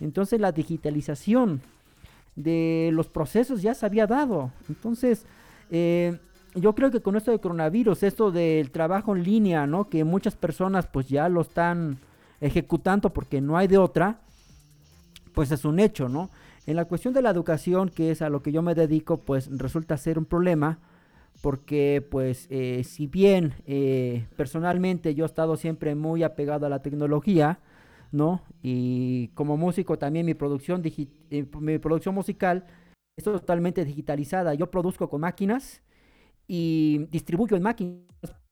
Entonces la digitalización de los procesos ya se había dado. Entonces, eh, yo creo que con esto del coronavirus, esto del trabajo en línea, ¿no? Que muchas personas pues ya lo están ejecutando porque no hay de otra, pues es un hecho, ¿no? En la cuestión de la educación, que es a lo que yo me dedico, pues resulta ser un problema porque pues eh, si bien eh, personalmente yo he estado siempre muy apegado a la tecnología, ¿no? Y como músico también mi producción, eh, mi producción musical es totalmente digitalizada. Yo produzco con máquinas y distribuyo en máquinas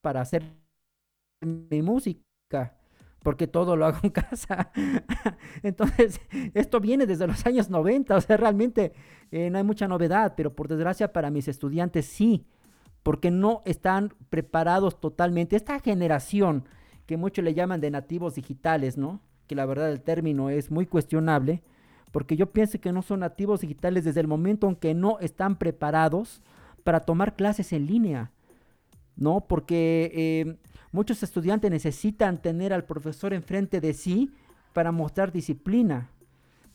para hacer mi música porque todo lo hago en casa. Entonces, esto viene desde los años 90, o sea, realmente eh, no hay mucha novedad, pero por desgracia para mis estudiantes sí, porque no están preparados totalmente. Esta generación, que muchos le llaman de nativos digitales, ¿no? Que la verdad el término es muy cuestionable, porque yo pienso que no son nativos digitales desde el momento en que no están preparados para tomar clases en línea, ¿no? Porque... Eh, Muchos estudiantes necesitan tener al profesor enfrente de sí para mostrar disciplina.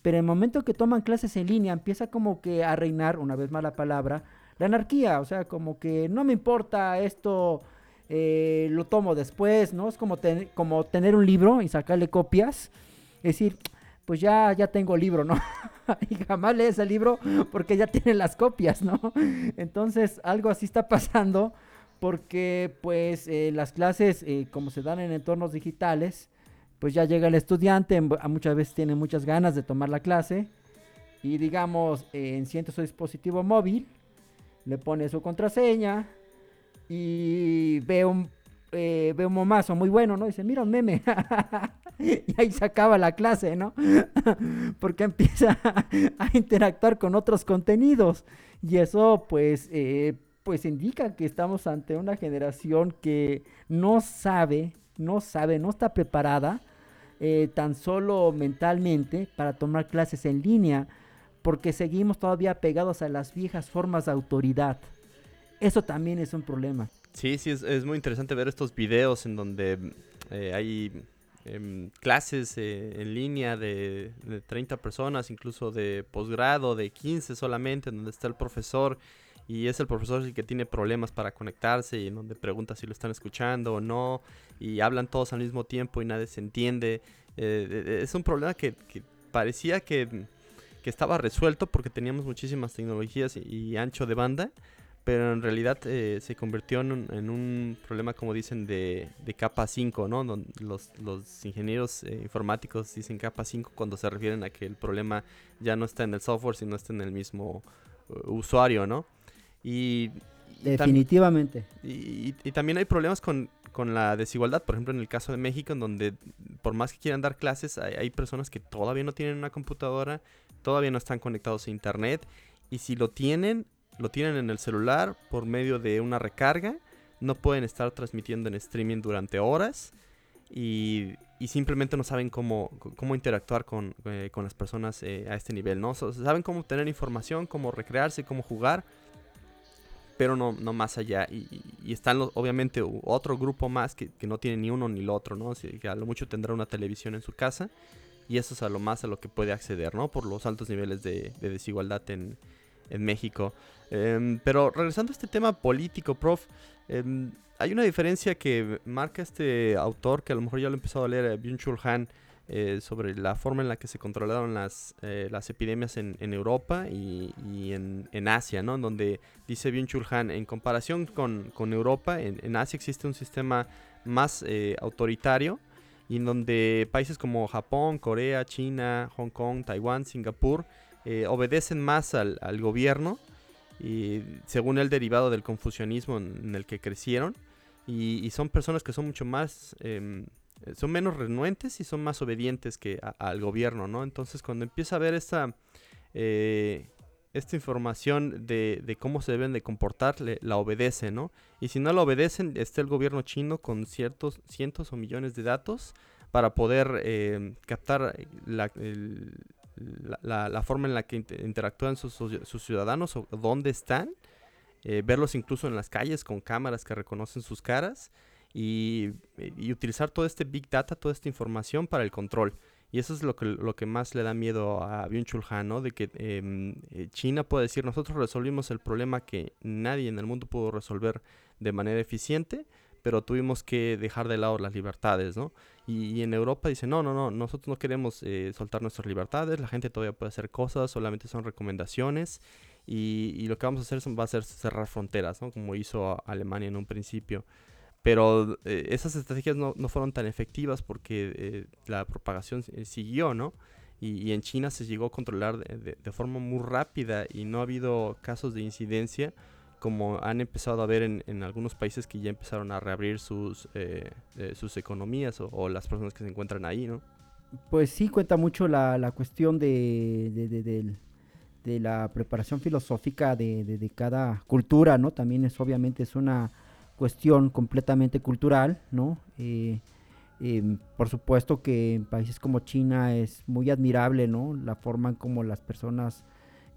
Pero el momento que toman clases en línea empieza como que a reinar, una vez más la palabra, la anarquía. O sea, como que no me importa esto, eh, lo tomo después, ¿no? Es como, como tener un libro y sacarle copias. Es decir, pues ya, ya tengo libro, ¿no? y jamás lees el libro porque ya tienen las copias, ¿no? Entonces, algo así está pasando porque pues eh, las clases eh, como se dan en entornos digitales, pues ya llega el estudiante, muchas veces tiene muchas ganas de tomar la clase y digamos eh, enciende su dispositivo móvil, le pone su contraseña y ve un, ve un momazo muy bueno, ¿no? dice, mira un meme. y ahí se acaba la clase, ¿no? Porque empieza a interactuar con otros contenidos. Y eso, pues, pues indica que estamos ante una generación que no sabe, no sabe, no está preparada eh, tan solo mentalmente para tomar clases en línea, porque seguimos todavía pegados a las viejas formas de autoridad. Eso también es un problema. Sí, sí, es, muy interesante ver estos videos en donde eh, hay em, clases eh, en línea de, de 30 personas, incluso de posgrado, de 15 solamente, en donde está el profesor y es el profesor el que tiene problemas para conectarse y en donde pregunta si lo están escuchando o no y hablan todos al mismo tiempo y nadie se entiende. Eh, es un problema que, parecía que, estaba resuelto porque teníamos muchísimas tecnologías y, ancho de banda, pero en realidad eh, se convirtió en un, problema, como dicen, de, capa 5, ¿no? Los, los ingenieros eh, informáticos dicen capa 5 cuando se refieren a que el problema ya no está en el software, sino está en el mismo usuario, ¿no? Y, Definitivamente. y, también hay problemas con, con la desigualdad. Por ejemplo, en el caso de México, en donde por más que quieran dar clases, hay, hay personas que todavía no tienen una computadora, todavía no están conectados a internet. Y si lo tienen, lo tienen en el celular por medio de una recarga. No pueden estar transmitiendo en streaming durante horas. Y, y simplemente no saben cómo, cómo interactuar con, eh, con las personas eh, a este nivel, ¿no? Saben cómo obtener información, cómo recrearse, cómo jugar, pero no, no más allá. Y, están los, obviamente otro grupo más que, que no tiene ni uno ni lo otro, ¿no? A lo mucho tendrá una televisión en su casa y eso es a lo más a lo que puede acceder, ¿no? Por los altos niveles de, de desigualdad en, en México. Em, pero regresando a este tema político, prof, em, hay una diferencia que marca este autor que a lo mejor ya lo he empezado a leer, eh, Byung-Chul Han, eh, sobre la forma en la que se controlaron las, eh, las epidemias en, Europa y, y en, en Asia, ¿no? Donde dice Byung-Chul Han, en comparación con, con Europa, en, en Asia existe un sistema más autoritario y en donde países como Japón, Corea, China, Hong Kong, Taiwán, Singapur eh, obedecen más al, gobierno y según el derivado del confucianismo en, el que crecieron y, y son personas que son mucho más em, son menos renuentes y son más obedientes que a- al gobierno, ¿no? Entonces cuando empieza a ver esta eh, esta información de, cómo se deben de comportar, le- la obedece, ¿no? Y si no la obedecen, está el gobierno chino con ciertos cientos o millones de datos para poder eh, captar la, el- la- forma en la que inter- interactúan sus, sus- ciudadanos o dónde están, eh, verlos incluso en las calles con cámaras que reconocen sus caras y, utilizar todo este big data, toda esta información para el control. Y eso es lo que, lo que más le da miedo a Byung-Chul Han, ¿no? De que em, eh, China puede decir, nosotros resolvimos el problema que nadie en el mundo pudo resolver de manera eficiente, pero tuvimos que dejar de lado las libertades, ¿no? Y, y en Europa dice, no, no, no, nosotros no queremos eh, soltar nuestras libertades, la gente todavía puede hacer cosas, solamente son recomendaciones, y, y lo que vamos a hacer son- va a ser cerrar fronteras, ¿no? Como hizo Alemania en un principio. Pero eh, esas estrategias no, no fueron tan efectivas porque eh, la propagación eh, siguió, ¿no? Y, y en China se llegó a controlar de, de- de forma muy rápida y no ha habido casos de incidencia como han empezado a ver en, en algunos países que ya empezaron a reabrir sus, eh, eh, sus economías o, las personas que se encuentran ahí, ¿no? Pues sí, cuenta mucho la, la cuestión de, de, de- la preparación filosófica de cada cultura, ¿no? También es obviamente es una cuestión completamente cultural, ¿no? Eh, em, por supuesto que en países como China es muy admirable, ¿no? La forma en como las personas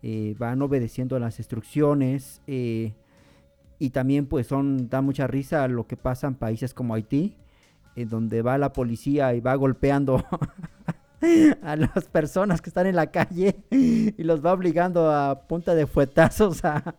eh, van obedeciendo las instrucciones eh, y también pues son da mucha risa lo que pasa en países como Haití, en donde va la policía y va golpeando a las personas que están en la calle y los va obligando a punta de fuetazos a,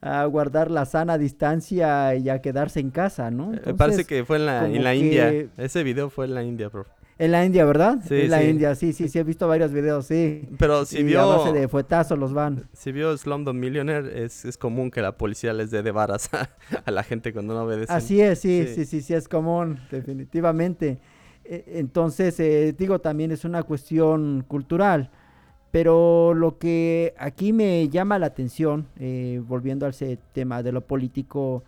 a guardar la sana distancia y a quedarse en casa, ¿no? Eh, parece Entonces, que fue en la, en la India. Ese video fue en la India, bro. En la India, ¿verdad? Sí, en la sí. India, sí, sí, sí, he visto varios videos, sí. Pero si y vio, a base de fuetazos los van. si vio Slumdog Millionaire, es, es común que la policía les dé de varas a, a la gente cuando no obedecen. Así es, sí, Sí. sí, sí, sí, es común, definitivamente. E- Entonces, eh, digo, también es una cuestión cultural. Pero lo que aquí me llama la atención, eh, volviendo a ese tema de lo político,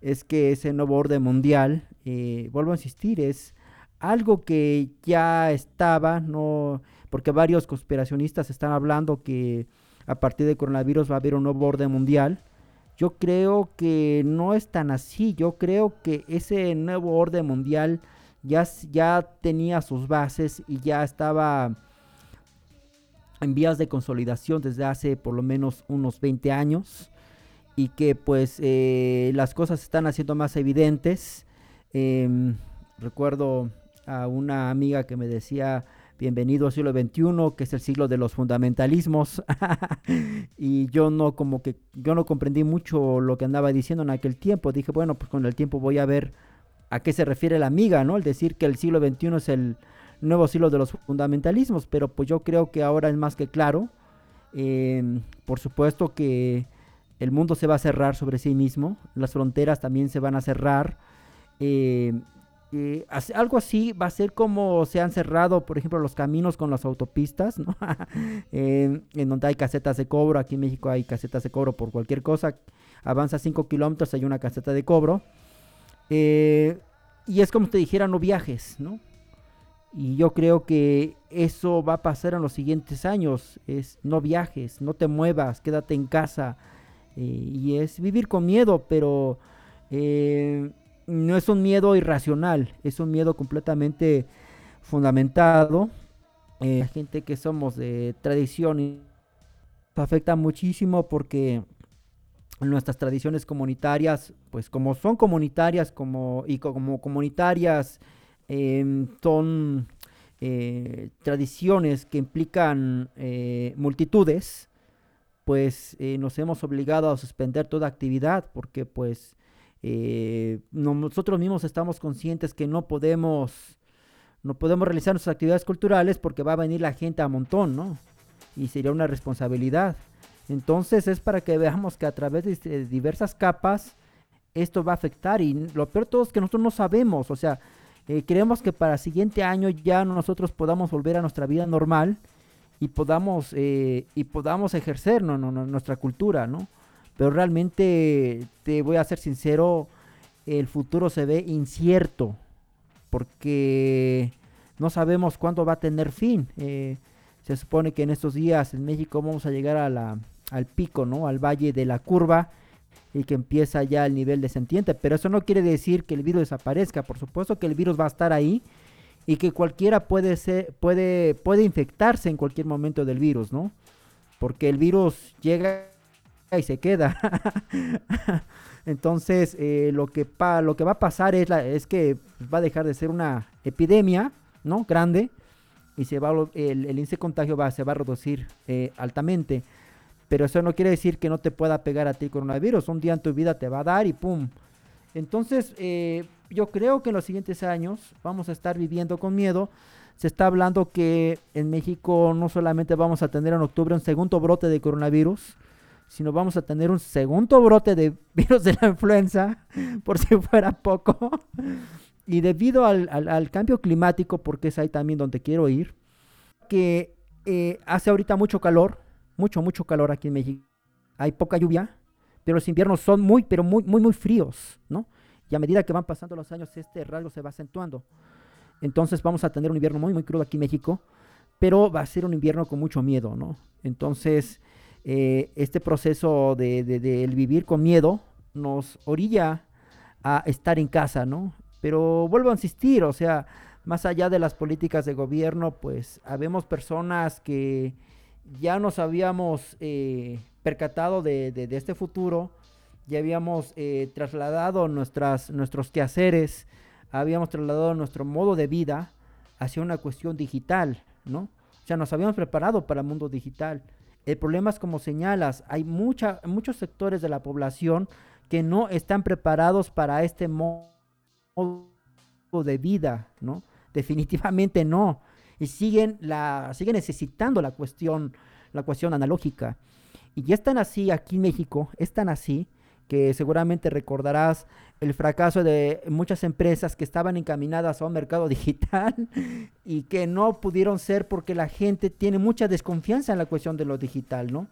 es que ese nuevo orden mundial, eh, vuelvo a insistir, es algo que ya estaba, no, porque varios conspiracionistas están hablando que a partir del coronavirus va a haber un nuevo orden mundial. Yo creo que no es tan así. Yo creo que ese nuevo orden mundial ya, ya tenía sus bases y ya estaba en vías de consolidación desde hace por lo menos unos 20 años y que pues eh, las cosas están haciendo más evidentes. Em, recuerdo a una amiga que me decía bienvenido al siglo XXI, que es el siglo de los fundamentalismos. y yo no como que yo no comprendí mucho lo que andaba diciendo en aquel tiempo. Dije, bueno, pues con el tiempo voy a ver a qué se refiere la amiga, ¿no? El decir que el siglo XXI es el nuevo siglo de los fundamentalismos, pero pues yo creo que ahora es más que claro. Em, por supuesto que el mundo se va a cerrar sobre sí mismo, las fronteras también se van a cerrar. em, as- algo así va a ser como se han cerrado, por ejemplo, los caminos con las autopistas, en donde hay casetas de cobro. Aquí en México hay casetas de cobro por cualquier cosa. Avanza 5 kilómetros, hay una caseta de cobro. Eh, y es como te dijera, no viajes, ¿no? Y yo creo que eso va a pasar en los siguientes años. Es no viajes, no te muevas, quédate en casa. Eh, y es vivir con miedo, pero eh, no es un miedo irracional, es un miedo completamente fundamentado. Eh, la gente que somos de tradición afecta muchísimo porque nuestras tradiciones comunitarias, pues como son comunitarias como, y como comunitarias em, son eh, tradiciones que implican eh, multitudes, pues nos hemos obligado a suspender toda actividad porque pues nosotros mismos estamos conscientes que no podemos no podemos realizar nuestras actividades culturales porque va a venir la gente a montón, ¿no? Y sería una responsabilidad. Entonces es para que veamos que a través de diversas capas esto va a afectar y lo peor todo es que nosotros no sabemos, o sea, eh, creemos que para el siguiente año ya nosotros podamos volver a nuestra vida normal y podamos, eh, y podamos ejercer nuestra cultura, ¿no? Pero realmente, te voy a ser sincero, el futuro se ve incierto porque no sabemos cuándo va a tener fin. Eh, se supone que en estos días en México vamos a llegar a al pico, ¿no? Al valle de la curva y que empieza ya el nivel descendiente. Pero eso no quiere decir que el virus desaparezca. Por supuesto que el virus va a estar ahí y que cualquiera puede ser, puede, puede infectarse en cualquier momento del virus, ¿no? Porque el virus llega y se queda. Entonces, eh, lo, que lo que va a pasar es, la, es que va a dejar de ser una epidemia, ¿no? Grande y se va el, el índice de contagio va, se va a reducir eh, altamente. Pero eso no quiere decir que no te pueda pegar a ti coronavirus. Un día en tu vida te va a dar y ¡pum! Entonces, eh, yo creo que en los siguientes años vamos a estar viviendo con miedo. Se está hablando que en México no solamente vamos a tener en octubre un segundo brote de coronavirus, sino vamos a tener un segundo brote de virus de la influenza, por si fuera poco. Y debido al, cambio climático, porque es ahí también donde quiero ir, que eh, hace ahorita mucho calor, mucho, mucho calor aquí en México. Hay poca lluvia, pero los inviernos son muy, pero muy, muy, muy fríos, ¿no? Y a medida que van pasando los años, este rasgo se va acentuando. Entonces vamos a tener un invierno muy, muy crudo aquí en México, pero va a ser un invierno con mucho miedo, ¿no? Entonces, eh, este proceso de, de, vivir con miedo nos orilla a estar en casa, ¿no? Pero vuelvo a insistir, o sea, más allá de las políticas de gobierno, pues habemos personas que ya nos habíamos eh, percatado de, este futuro, ya habíamos eh, trasladado nuestros quehaceres, habíamos trasladado nuestro modo de vida hacia una cuestión digital, ¿no? O sea, nos habíamos preparado para el mundo digital. El problema es como señalas, hay mucha, muchos sectores de la población que no están preparados para este modo de vida, ¿no? Definitivamente no y siguen, la, siguen necesitando la cuestión, la cuestión analógica. Y ya están así aquí en México, es tan así que seguramente recordarás el fracaso de muchas empresas que estaban encaminadas a un mercado digital y que no pudieron ser porque la gente tiene mucha desconfianza en la cuestión de lo digital, ¿no?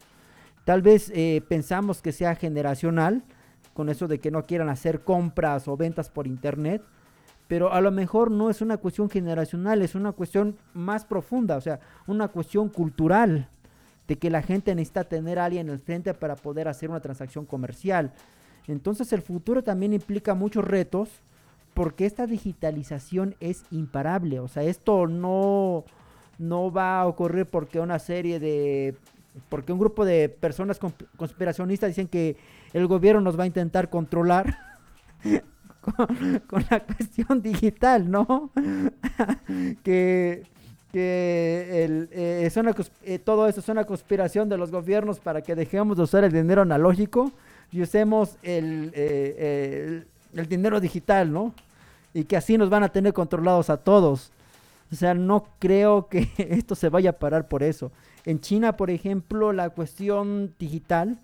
Tal vez eh, pensamos que sea generacional, con eso de que no quieran hacer compras o ventas por internet, pero a lo mejor no es una cuestión generacional, es una cuestión más profunda, o sea, una cuestión cultural, de que la gente necesita tener a alguien en el frente para poder hacer una transacción comercial. Entonces el futuro también implica muchos retos, porque esta digitalización es imparable, o sea, esto no, no va a ocurrir porque una serie de porque un grupo de personas conspiracionistas dicen que el gobierno nos va a intentar controlar con, la cuestión digital, ¿no? que que eh, eh, todo eso es una conspiración de los gobiernos para que dejemos de usar el dinero analógico y usemos el, eh, el, dinero digital, ¿no? Y que así nos van a tener controlados a todos. O sea, no creo que esto se vaya a parar por eso. En China, por ejemplo, la cuestión digital,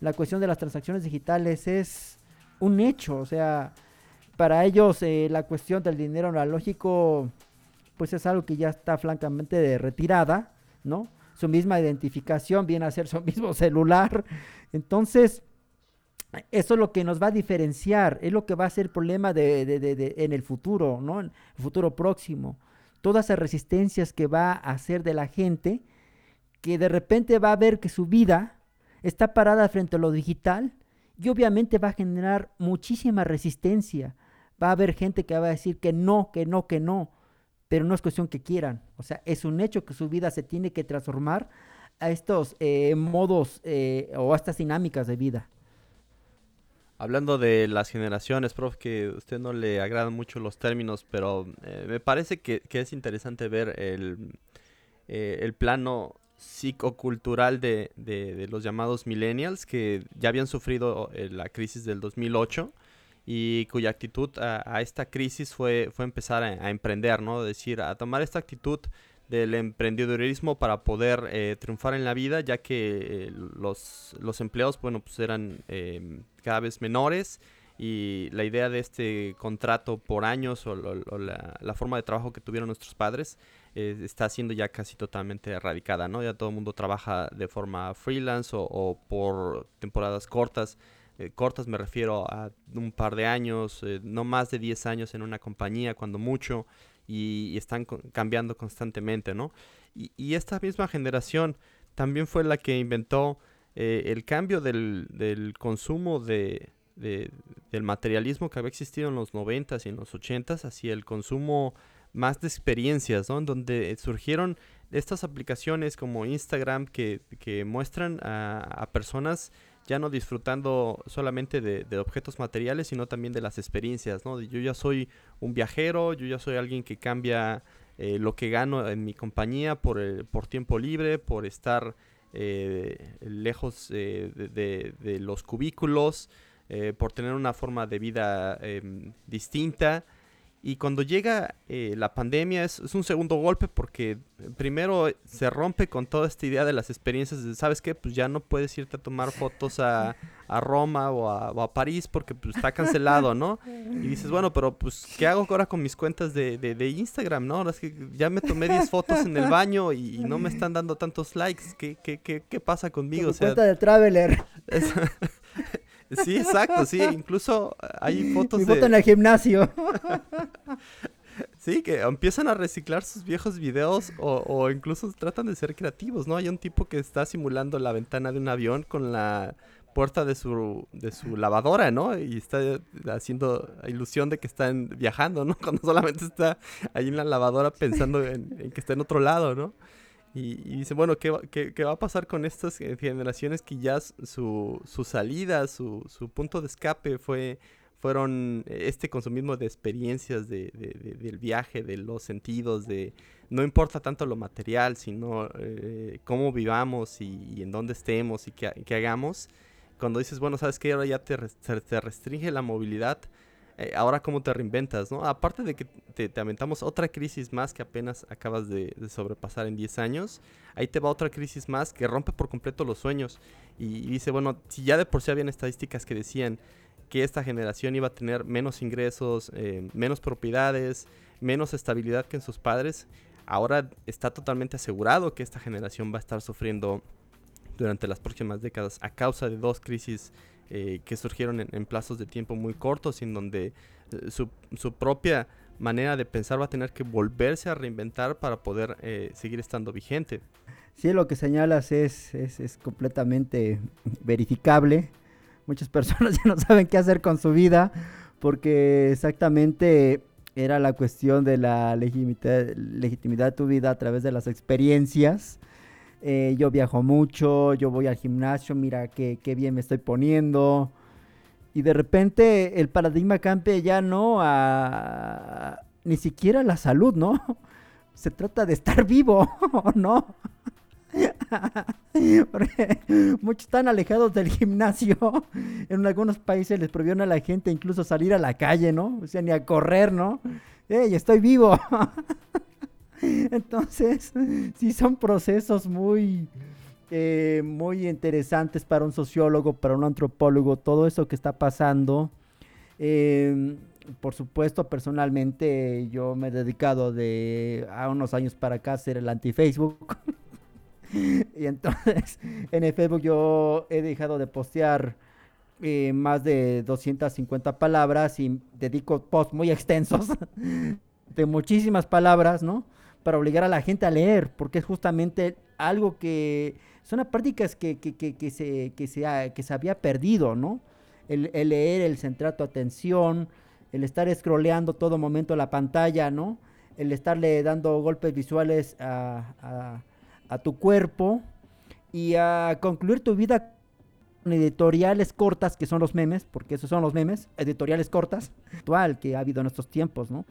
la cuestión de las transacciones digitales es un hecho. O sea, para ellos la cuestión del dinero analógico pues es algo que ya está francamente retirada, ¿no? Su misma identificación viene a ser su mismo celular. Entonces, eso es lo que nos va a diferenciar, es lo que va a ser el problema de, de, de, en el futuro, ¿no? En el futuro próximo. Todas esas resistencias que va a hacer de la gente, que de repente va a ver que su vida está parada frente a lo digital y obviamente va a generar muchísima resistencia. Va a haber gente que va a decir que no, que no, que no, pero no es cuestión que quieran. O sea, es un hecho que su vida se tiene que transformar a estos eh, modos eh, o a estas dinámicas de vida. Hablando de las generaciones, prof, que a usted no le agradan mucho los términos, pero eh, me parece que, es interesante ver el, eh, el plano psicocultural de, de, los llamados millennials que ya habían sufrido la crisis del 2008 y cuya actitud a, esta crisis fue, fue empezar a, a, emprender, ¿no? decir, a tomar esta actitud del emprendedurismo para poder eh, triunfar en la vida, ya que eh, los, los, empleos, bueno, pues eran em, cada vez menores y la idea de este contrato por años o, la, forma de trabajo que tuvieron nuestros padres eh, está siendo ya casi totalmente erradicada, ¿no? Ya todo el mundo trabaja de forma freelance o, por temporadas cortas. Cortas me refiero a un par de años, no más de 10 años en una compañía, cuando mucho y, están cambiando constantemente, ¿no? Y, esta misma generación también fue la que inventó eh, el cambio del, consumo de, del materialismo que había existido en los 90s y en los 80s hacia el consumo más de experiencias, ¿no? En donde surgieron estas aplicaciones como Instagram que, muestran a, a personas ya no disfrutando solamente de, objetos materiales, sino también de las experiencias, ¿no? Yo ya soy un viajero, yo ya soy alguien que cambia eh, lo que gano en mi compañía por, por tiempo libre, por estar eh, lejos eh, de, los cubículos, por tener una forma de vida em, distinta. Y cuando llega eh, la pandemia es, un segundo golpe porque eh, primero se rompe con toda esta idea de las experiencias de, ¿sabes qué? Pues ya no puedes irte a tomar fotos a, Roma o a, París porque pues, está cancelado, ¿no? Y dices, bueno, pero pues, ¿qué hago ahora con mis cuentas de, Instagram, no? Es que ya me tomé 10 fotos en el baño y, no me están dando tantos likes. ¿Qué, qué, qué, qué pasa conmigo? O sea, cuenta de Traveler. Sí, exacto, sí, incluso hay fotos Mi foto en el gimnasio. Sí, que empiezan a reciclar sus viejos videos o, incluso tratan de ser creativos, ¿no? Hay un tipo que está simulando la ventana de un avión con la puerta de su, de su lavadora, ¿no? Y está haciendo ilusión de que están viajando, ¿no? Cuando solamente está ahí en la lavadora pensando en que está en otro lado, ¿no? Y, dice, bueno, ¿qué va, qué, va, a pasar con estas eh, generaciones que ya su, su salida, su, su, punto de escape fue fueron este consumismo de experiencias de, del viaje, de los sentidos, de no importa tanto lo material, sino eh, cómo vivamos y, en dónde estemos y qué, qué, hagamos. Cuando dices, bueno, sabes que ahora ya te, te restringe la movilidad, eh, ahora cómo te reinventas, ¿no? Aparte de que te, te aventamos otra crisis más que apenas acabas de, sobrepasar en 10 años, ahí te va otra crisis más que rompe por completo los sueños y, dice, bueno, si ya de por sí habían estadísticas que decían que esta generación iba a tener menos ingresos, eh, menos propiedades, menos estabilidad que en sus padres, ahora está totalmente asegurado que esta generación va a estar sufriendo durante las próximas décadas a causa de dos crisis eh, que surgieron en, plazos de tiempo muy cortos, en donde eh, su, su, propia manera de pensar va a tener que volverse a reinventar para poder eh, seguir estando vigente. Sí, lo que señalas es, es, es, completamente verificable. Muchas personas ya no saben qué hacer con su vida porque exactamente era la cuestión de la legitimidad, legitimidad de tu vida a través de las experiencias eh, yo viajo mucho, yo voy al gimnasio, mira qué, bien me estoy poniendo. Y de repente el paradigma cambia ya no a ni siquiera la salud, ¿no? Se trata de estar vivo, ¿no? Porque muchos están alejados del gimnasio. En algunos países les prohibieron a la gente incluso salir a la calle, ¿no? O sea, ni a correr, ¿no? ¡Ey, estoy vivo! Entonces, sí son procesos muy, eh, muy interesantes para un sociólogo, para un antropólogo, todo eso que está pasando. Em, por supuesto, personalmente yo me he dedicado de a unos años para acá a ser el anti-Facebook. y entonces, en el Facebook yo he dejado de postear eh, más de 250 palabras y dedico posts muy extensos de muchísimas palabras, ¿no? Para obligar a la gente a leer, porque es justamente algo que son prácticas que, que, que, se, que, se, que se había perdido, ¿no? El, leer, el centrar tu atención, el estar scrolleando todo momento la pantalla, ¿no? El estarle dando golpes visuales a, a, a tu cuerpo y a concluir tu vida con editoriales cortas, que son los memes, porque esos son los memes, editoriales cortas, actual que ha habido en estos tiempos, ¿no?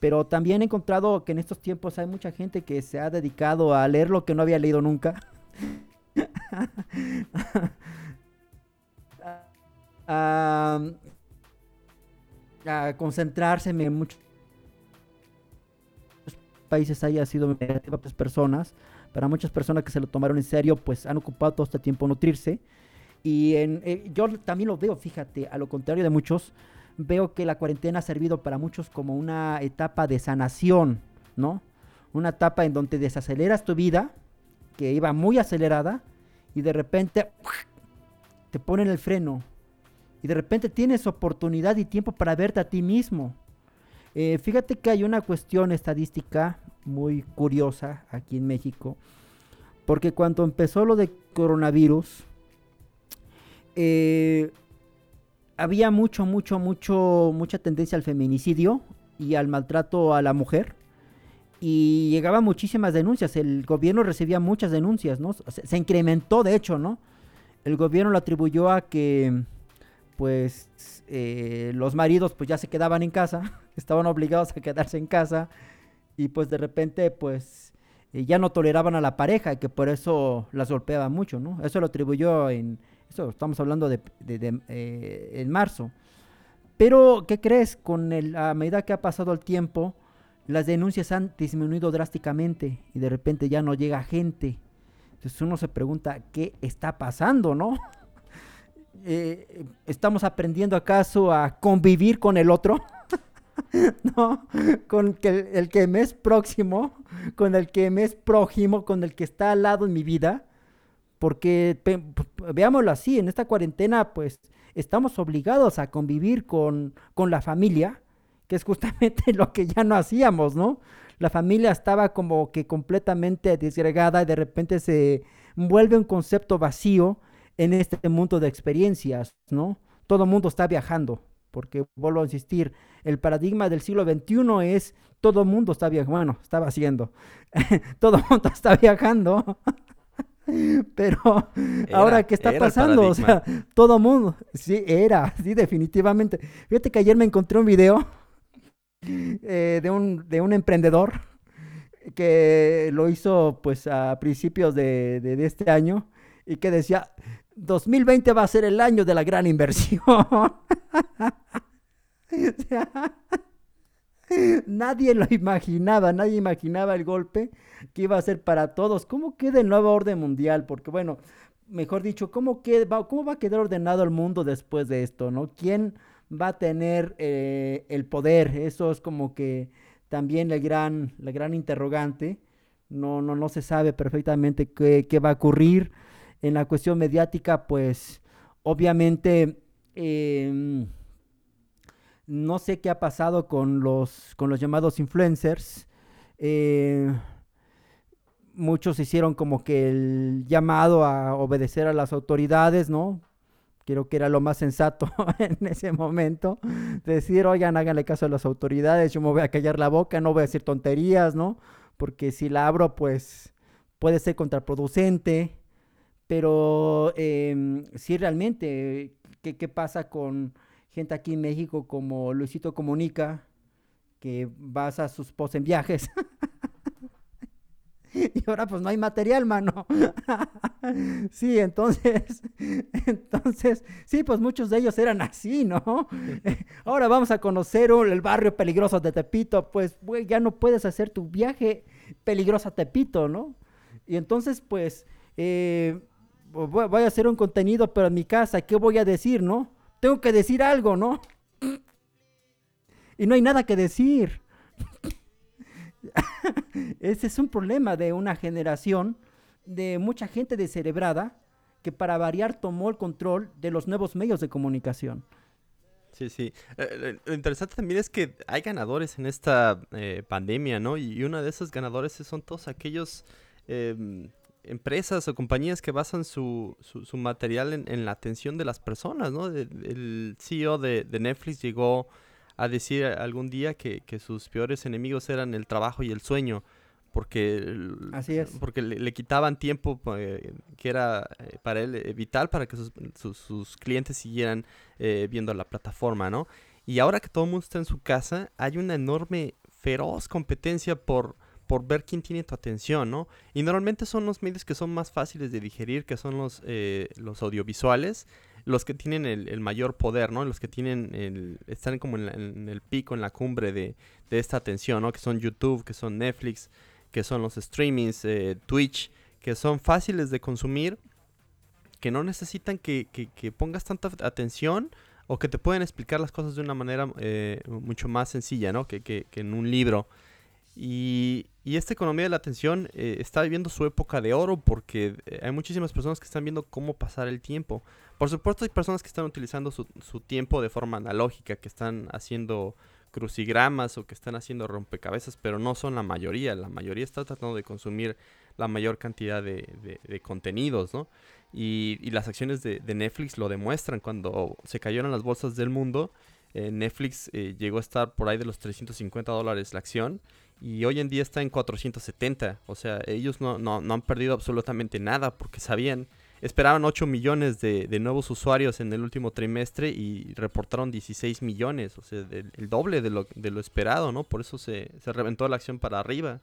Pero también he encontrado que en estos tiempos hay mucha gente que se ha dedicado a leer lo que no había leído nunca. a, concentrarse en muchos países haya sido para personas. Para muchas personas que se lo tomaron en serio, pues han ocupado todo este tiempo nutrirse. Y en, eh, yo también lo veo, fíjate, a lo contrario de muchos, veo que la cuarentena ha servido para muchos como una etapa de sanación, ¿no? Una etapa en donde desaceleras tu vida, que iba muy acelerada, y de repente te ponen el freno. Y de repente tienes oportunidad y tiempo para verte a ti mismo. Eh, fíjate que hay una cuestión estadística muy curiosa aquí en México. Porque cuando empezó lo de coronavirus, eh, había mucho, mucho, mucho, mucha tendencia al feminicidio y al maltrato a la mujer. Y llegaban muchísimas denuncias. El gobierno recibía muchas denuncias, ¿no? Se, incrementó, de hecho, ¿no? El gobierno lo atribuyó a que, pues, eh, los maridos, pues, ya se quedaban en casa, estaban obligados a quedarse en casa y, pues, de repente, pues, eh, ya no toleraban a la pareja y que por eso las golpeaban mucho, ¿no? Eso lo atribuyó en, eso estamos hablando de, de, de eh, en marzo. Pero, ¿qué crees? Con el, a medida que ha pasado el tiempo, las denuncias han disminuido drásticamente y de repente ya no llega gente. Entonces uno se pregunta, ¿qué está pasando, no? eh, ¿Estamos aprendiendo acaso a convivir con el otro? no, con que el, que me es próximo, con el que me es prójimo, con el que está al lado en mi vida. Porque veámoslo así, en esta cuarentena pues estamos obligados a convivir con, con la familia, que es justamente lo que ya no hacíamos, ¿no? La familia estaba como que completamente disgregada y de repente se vuelve un concepto vacío en este mundo de experiencias, ¿no? Todo el mundo está viajando, porque vuelvo a insistir, el paradigma del siglo XXI es todo el mundo está viajando, bueno, estaba haciendo, todo el mundo está viajando. Pero era, ahora, ¿qué está pasando? O sea, todo mundo. Sí, era, sí, definitivamente. Fíjate que ayer me encontré un video eh, de, un, de un emprendedor que lo hizo pues a principios de, de, de, este año y que decía, 2020 va a ser el año de la gran inversión. nadie lo imaginaba, nadie imaginaba el golpe que iba a ser para todos. ¿Cómo queda el nuevo orden mundial? Porque bueno, mejor dicho, ¿cómo, queda, cómo va a quedar ordenado el mundo después de esto? ¿no? ¿Quién va a tener eh, el poder? Eso es como que también el gran, la gran interrogante. No, no, no se sabe perfectamente qué, qué va a ocurrir. En la cuestión mediática, pues obviamente... Eh, no sé qué ha pasado con los, con los llamados influencers. Eh, muchos hicieron como que el llamado a obedecer a las autoridades, ¿no? Creo que era lo más sensato en ese momento. Decir, oigan, háganle caso a las autoridades, yo me voy a callar la boca, no voy a decir tonterías, ¿no? Porque si la abro, pues puede ser contraproducente. Pero eh, sí, realmente, ¿qué, qué pasa con gente aquí en México como Luisito Comunica, que basa sus posts en viajes? y ahora pues no hay material, mano. sí, entonces, entonces, sí, pues muchos de ellos eran así, ¿no? ahora vamos a conocer el barrio peligroso de Tepito, pues güey, ya no puedes hacer tu viaje peligroso a Tepito, ¿no? Y entonces, pues, eh, voy a hacer un contenido, pero en mi casa, ¿qué voy a decir, no? Tengo que decir algo, ¿no? Y no hay nada que decir. Ese es un problema de una generación de mucha gente descerebrada que para variar tomó el control de los nuevos medios de comunicación. Sí, sí. Eh, lo interesante también es que hay ganadores en esta eh, pandemia, ¿no? Y, uno de esos ganadores son todos aquellos em, empresas o compañías que basan su, su, material en, la atención de las personas, ¿no? el CEO de, Netflix llegó a decir algún día que, que, sus peores enemigos eran el trabajo y el sueño, porque, Así es. porque le, quitaban tiempo eh, que era eh, para él eh, vital para que sus, sus, clientes siguieran viendo la plataforma, ¿no? Y ahora que todo el mundo está en su casa, hay una enorme, feroz competencia por por ver quién tiene tu atención, ¿no? Y normalmente son los medios que son más fáciles de digerir, que son los, eh, los audiovisuales, los que tienen el, mayor poder, ¿no? Los que tienen el, están como en, el pico, en la cumbre de, esta atención, ¿no? Que son YouTube, que son Netflix, que son los streamings, eh, Twitch, que son fáciles de consumir, que no necesitan que, pongas tanta atención o que te pueden explicar las cosas de una manera eh, mucho más sencilla, ¿no? Que, que en un libro. Y, esta economía de la atención eh, está viviendo su época de oro porque eh, hay muchísimas personas que están viendo cómo pasar el tiempo. Por supuesto hay personas que están utilizando su, tiempo de forma analógica, que están haciendo crucigramas o que están haciendo rompecabezas, pero no son la mayoría. La mayoría está tratando de consumir la mayor cantidad de, contenidos, ¿no? Y, las acciones de, Netflix lo demuestran. Cuando se cayeron las bolsas del mundo, eh, Netflix llegó a estar por ahí de los 350 dólares la acción y hoy en día está en 470. O sea, ellos no, no, no han perdido absolutamente nada porque sabían, esperaban 8 millones de, de, nuevos usuarios en el último trimestre y reportaron 16 millones, o sea, el, doble de lo, de lo esperado, ¿no? Por eso se, se reventó la acción para arriba.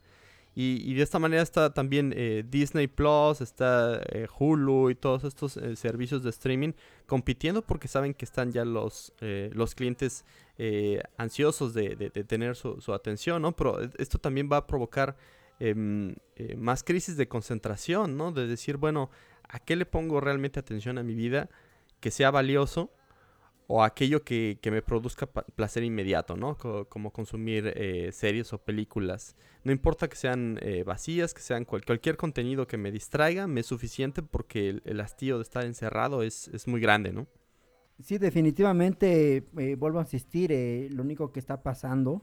Y, de esta manera está también eh, Disney Plus, está eh, Hulu y todos estos eh, servicios de streaming compitiendo porque saben que están ya los, los clientes ansiosos de, tener su, su, atención, ¿no? Pero esto también va a provocar em, más crisis de concentración, ¿no? De decir, bueno, ¿a qué le pongo realmente atención a mi vida que sea valioso? O aquello que, me produzca placer inmediato, ¿no? como consumir eh, series o películas. No importa que sean eh, vacías, que sean cualquier contenido que me distraiga, me es suficiente porque el, hastío de estar encerrado es, muy grande, ¿no? Sí, definitivamente, eh, vuelvo a insistir, lo único que está pasando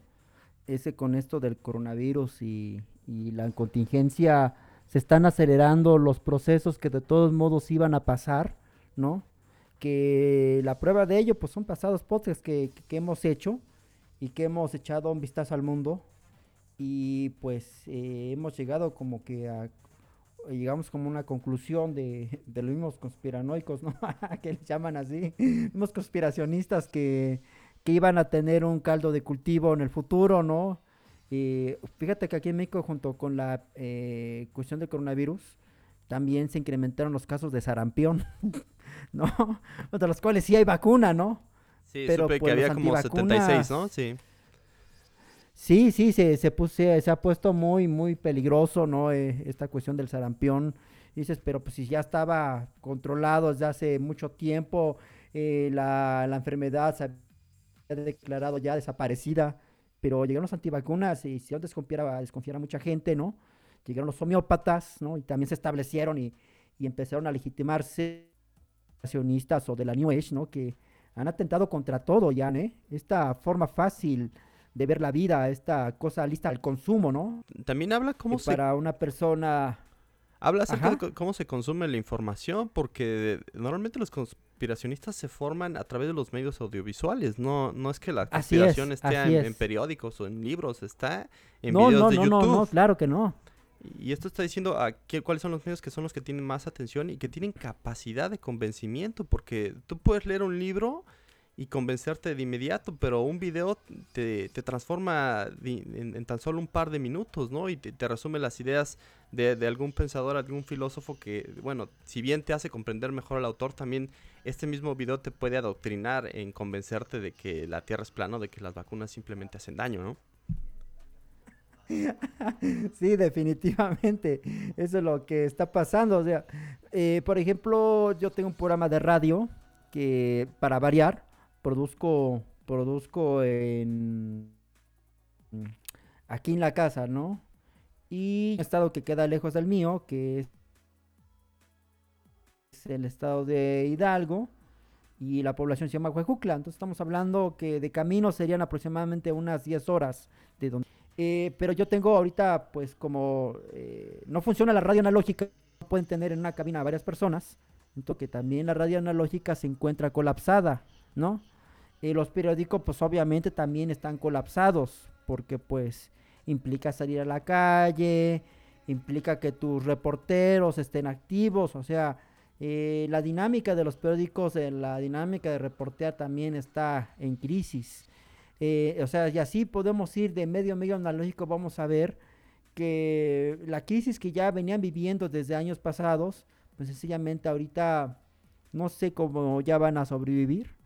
es que con esto del coronavirus y, y la contingencia se están acelerando los procesos que de todos modos iban a pasar, ¿no? Que la prueba de ello pues son pasados podcasts que, que, hemos hecho y que hemos echado un vistazo al mundo y pues eh, hemos llegado como que a llegamos como una conclusión de, de los mismos conspiranoicos, ¿no? que les llaman así, unos conspiracionistas que, que, iban a tener un caldo de cultivo en el futuro, ¿no? Y fíjate que aquí en México, junto con la eh, cuestión del coronavirus, también se incrementaron los casos de sarampión. ¿no? De los cuales sí hay vacuna, ¿no? Sí, Pero, supe que pues, había como 76, ¿no? Sí. Sí, sí, se, se, se, ha puesto muy, muy peligroso, ¿no? Eh, esta cuestión del sarampión. Dices, pero pues si ya estaba controlado desde hace mucho tiempo, eh, la, la, enfermedad se había declarado ya desaparecida, pero llegaron los antivacunas y si antes desconfiara, desconfiara mucha gente, ¿no? Llegaron los homeópatas, ¿no? Y también se establecieron y, y empezaron a legitimarse o de la New Age, ¿no? Que han atentado contra todo ya, ¿eh? Esta forma fácil de ver la vida, esta cosa lista al consumo, ¿no? También habla cómo se... Para una persona... Habla acerca de cómo se consume la información, porque normalmente los conspiracionistas se forman a través de los medios audiovisuales, no, no es que la conspiración esté en, periódicos o en libros, está en videos de YouTube. No, no, no, claro que no. Y esto está diciendo a qué, cuáles son los medios que son los que tienen más atención y que tienen capacidad de convencimiento, porque tú puedes leer un libro y convencerte de inmediato, pero un video te, te transforma en, tan solo un par de minutos, ¿no? Y te, resume las ideas de, de, algún pensador, algún filósofo que, bueno, si bien te hace comprender mejor al autor, también este mismo video te puede adoctrinar en convencerte de que la Tierra es plana, de que las vacunas simplemente hacen daño, ¿no? sí, definitivamente. Eso es lo que está pasando. O sea, eh, por ejemplo, yo tengo un programa de radio que, para variar, produzco, produzco en aquí en la casa, ¿no? Y un estado que queda lejos del mío, que es el estado de Hidalgo y la población se llama Huejucla. Entonces estamos hablando que de camino serían aproximadamente unas 10 horas de donde... Eh, pero yo tengo ahorita, pues como eh, no funciona la radio analógica, pueden tener en una cabina varias personas, entonces que también la radio analógica se encuentra colapsada, ¿no? Y los periódicos pues obviamente también están colapsados, porque pues implica salir a la calle, implica que tus reporteros estén activos, o sea, eh, la dinámica de los periódicos, eh, la dinámica de reportear también está en crisis. Eh, o sea, y así podemos ir de medio a medio analógico, vamos a ver que la crisis que ya venían viviendo desde años pasados, pues sencillamente ahorita no sé cómo ya van a sobrevivir,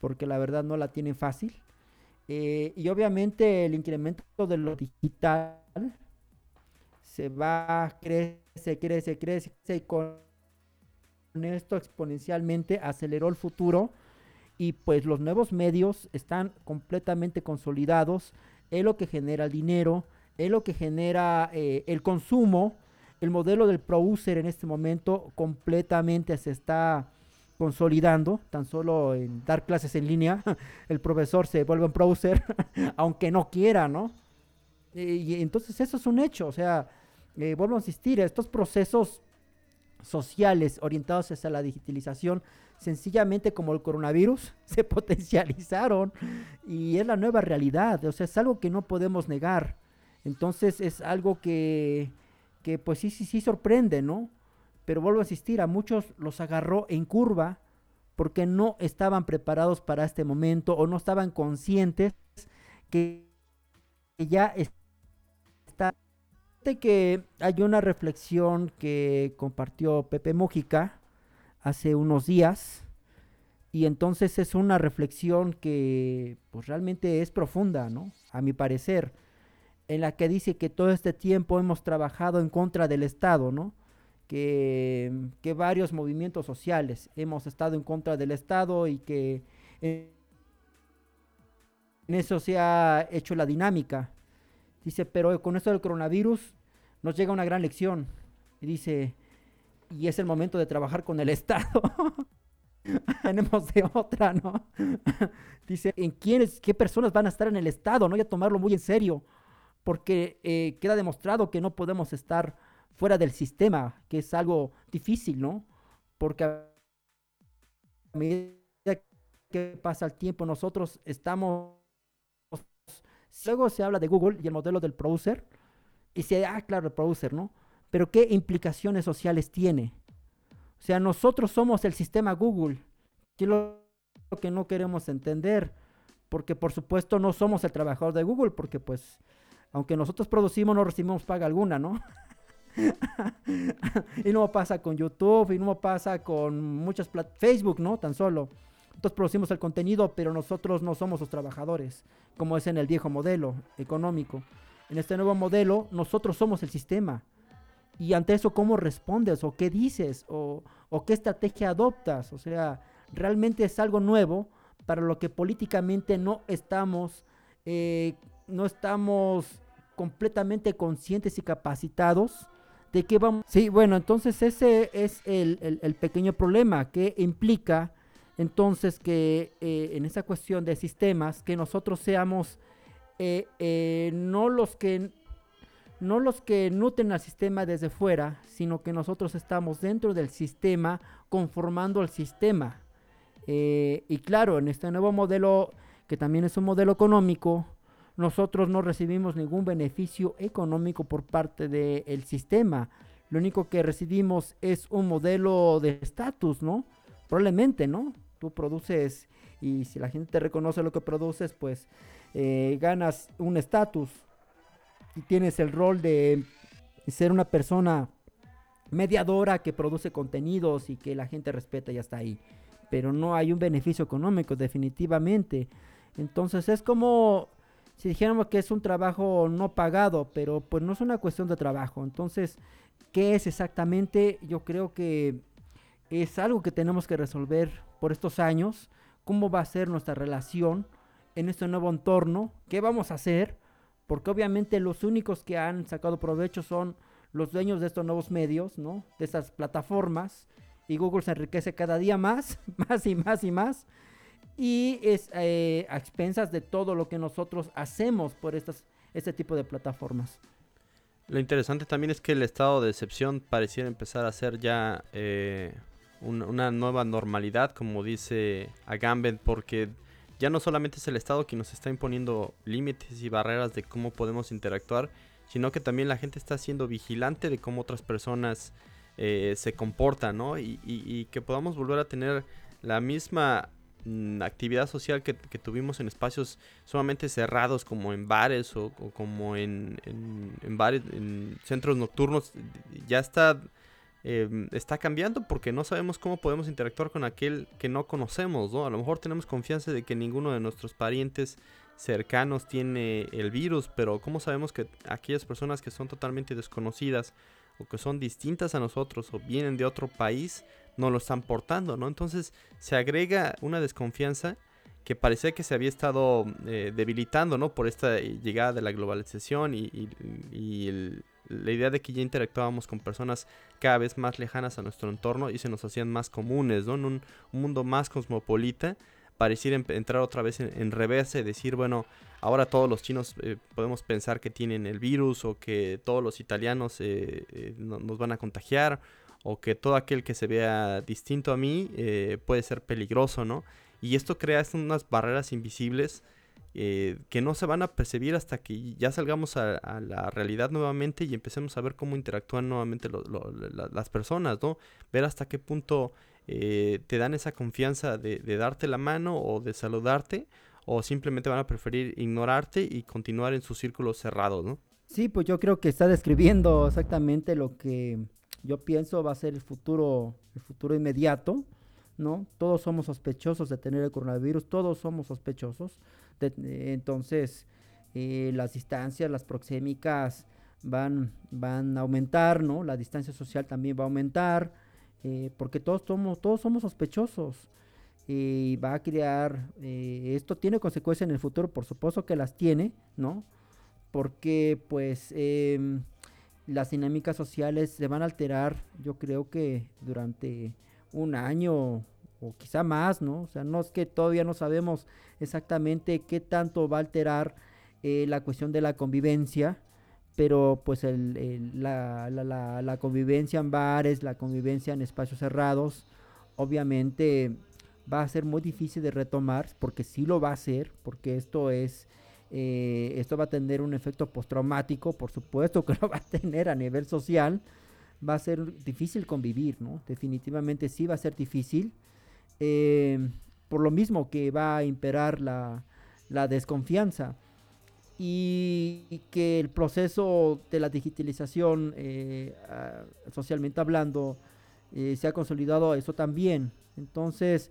porque la verdad no la tienen fácil. y obviamente el incremento de lo digital se va, crece, crece, crece, y con esto exponencialmente aceleró el futuro y pues los nuevos medios están completamente consolidados, es lo que genera el dinero, es lo que genera eh, el consumo, el modelo del producer en este momento completamente se está consolidando, tan solo en dar clases en línea, el profesor se vuelve un producer, aunque no quiera, ¿no? Y, entonces eso es un hecho, o sea, eh, vuelvo a insistir, estos procesos sociales orientados hacia la digitalización, sencillamente como el coronavirus, se potencializaron y es la nueva realidad, o sea, es algo que no podemos negar. Entonces es algo que, que pues sí, sí, sí sorprende, ¿no? Pero vuelvo a insistir, a muchos los agarró en curva porque no estaban preparados para este momento o no estaban conscientes que ya está que hay una reflexión que compartió Pepe Mójica hace unos días y entonces es una reflexión que pues realmente es profunda, ¿no? A mi parecer, en la que dice que todo este tiempo hemos trabajado en contra del Estado, ¿no? Que, que varios movimientos sociales hemos estado en contra del Estado y que en eso se ha hecho la dinámica Dice, pero con esto del coronavirus nos llega una gran lección. Y dice, y es el momento de trabajar con el Estado. Tenemos de otra, ¿no? dice, ¿en quiénes, qué personas van a estar en el Estado? No hay a tomarlo muy en serio, porque eh, queda demostrado que no podemos estar fuera del sistema, que es algo difícil, ¿no? Porque a medida que pasa el tiempo, nosotros estamos Luego se habla de Google y el modelo del producer. Y se, ah, claro, el producer, ¿no? Pero ¿qué implicaciones sociales tiene? O sea, nosotros somos el sistema Google. Que es lo que no queremos entender. Porque por supuesto no somos el trabajador de Google. Porque pues, aunque nosotros producimos, no recibimos paga alguna, ¿no? y no pasa con YouTube, y no pasa con muchas Facebook, ¿no? Tan solo. Entonces producimos el contenido, pero nosotros no somos los trabajadores, como es en el viejo modelo económico. En este nuevo modelo, nosotros somos el sistema. Y ante eso, ¿cómo respondes? ¿O qué dices? ¿O, qué estrategia adoptas? O sea, realmente es algo nuevo para lo que políticamente no estamos, eh, no estamos completamente conscientes y capacitados de qué vamos. Sí, bueno, entonces ese es el, el pequeño problema que implica entonces, que eh, en esa cuestión de sistemas, que nosotros seamos eh, eh, no los que no los que nutren al sistema desde fuera, sino que nosotros estamos dentro del sistema conformando el sistema. y claro, en este nuevo modelo, que también es un modelo económico, nosotros no recibimos ningún beneficio económico por parte del sistema. Lo único que recibimos es un modelo de estatus, ¿no? Probablemente, ¿no? tú produces y si la gente te reconoce lo que produces, pues eh, ganas un estatus y tienes el rol de ser una persona mediadora que produce contenidos y que la gente respeta y hasta ahí. Pero no hay un beneficio económico definitivamente. Entonces es como si dijéramos que es un trabajo no pagado, pero pues no es una cuestión de trabajo. Entonces, ¿qué es exactamente? Yo creo que es algo que tenemos que resolver por estos años, cómo va a ser nuestra relación en este nuevo entorno, qué vamos a hacer, porque obviamente los únicos que han sacado provecho son los dueños de estos nuevos medios, ¿no? De estas plataformas, y Google se enriquece cada día más, más y más y más. Y es eh, a expensas de todo lo que nosotros hacemos por estas, este tipo de plataformas. Lo interesante también es que el estado de excepción pareciera empezar a ser ya eh, una nueva normalidad, como dice Agamben, porque ya no solamente es el Estado quien nos está imponiendo límites y barreras de cómo podemos interactuar, sino que también la gente está siendo vigilante de cómo otras personas eh, se comportan, ¿no? Y, que podamos volver a tener la misma mm, actividad social que, tuvimos en espacios sumamente cerrados como en bares o, como en, en, en centros nocturnos, ya está Em, está cambiando porque no sabemos cómo podemos interactuar con aquel que no conocemos, ¿no? A lo mejor tenemos confianza de que ninguno de nuestros parientes cercanos tiene el virus, pero ¿cómo sabemos que aquellas personas que son totalmente desconocidas o que son distintas a nosotros o vienen de otro país no lo están portando, ¿no? Entonces se agrega una desconfianza que parecía que se había estado eh, debilitando, ¿no? Por esta llegada de la globalización y, el, la idea de que ya interactuábamos con personas cada vez más lejanas a nuestro entorno y se nos hacían más comunes, ¿no? En un, mundo más cosmopolita, pareciera entrar otra vez en, reversa y decir, bueno, ahora todos los chinos eh, podemos pensar que tienen el virus o que todos los italianos eh, eh, nos van a contagiar o que todo aquel que se vea distinto a mí puede ser peligroso, ¿no? Y esto crea unas barreras invisibles eh, que no se van a percibir hasta que ya salgamos a, la realidad nuevamente y empecemos a ver cómo interactúan nuevamente las personas, ¿no? Ver hasta qué punto eh, te dan esa confianza de, darte la mano o de saludarte o simplemente van a preferir ignorarte y continuar en sus círculos cerrados, ¿no? Sí, pues yo creo que está describiendo exactamente lo que yo pienso va a ser el futuro, el futuro inmediato, ¿no? Todos somos sospechosos de tener el coronavirus, todos somos sospechosos entonces, eh, las distancias, las proxémicas van, van a aumentar, ¿no? La distancia social también va a aumentar, eh, porque todos somos, todos somos sospechosos. Y va a crear, eh, esto tiene consecuencias en el futuro, por supuesto que las tiene, ¿no? Porque pues em, las dinámicas sociales se van a alterar, yo creo que durante un año o quizá más, ¿no? O sea, no es que todavía no sabemos exactamente qué tanto va a alterar eh, la cuestión de la convivencia, pero pues el, la, la, la, convivencia en bares, la convivencia en espacios cerrados, obviamente va a ser muy difícil de retomar, porque sí lo va a hacer, porque esto es... Eh, esto va a tener un efecto postraumático, por supuesto que lo va a tener a nivel social, va a ser difícil convivir, ¿no? Definitivamente sí va a ser difícil. Eh, por lo mismo que va a imperar la, desconfianza y, que el proceso de la digitalización eh, socialmente hablando eh, se ha consolidado eso también. Entonces,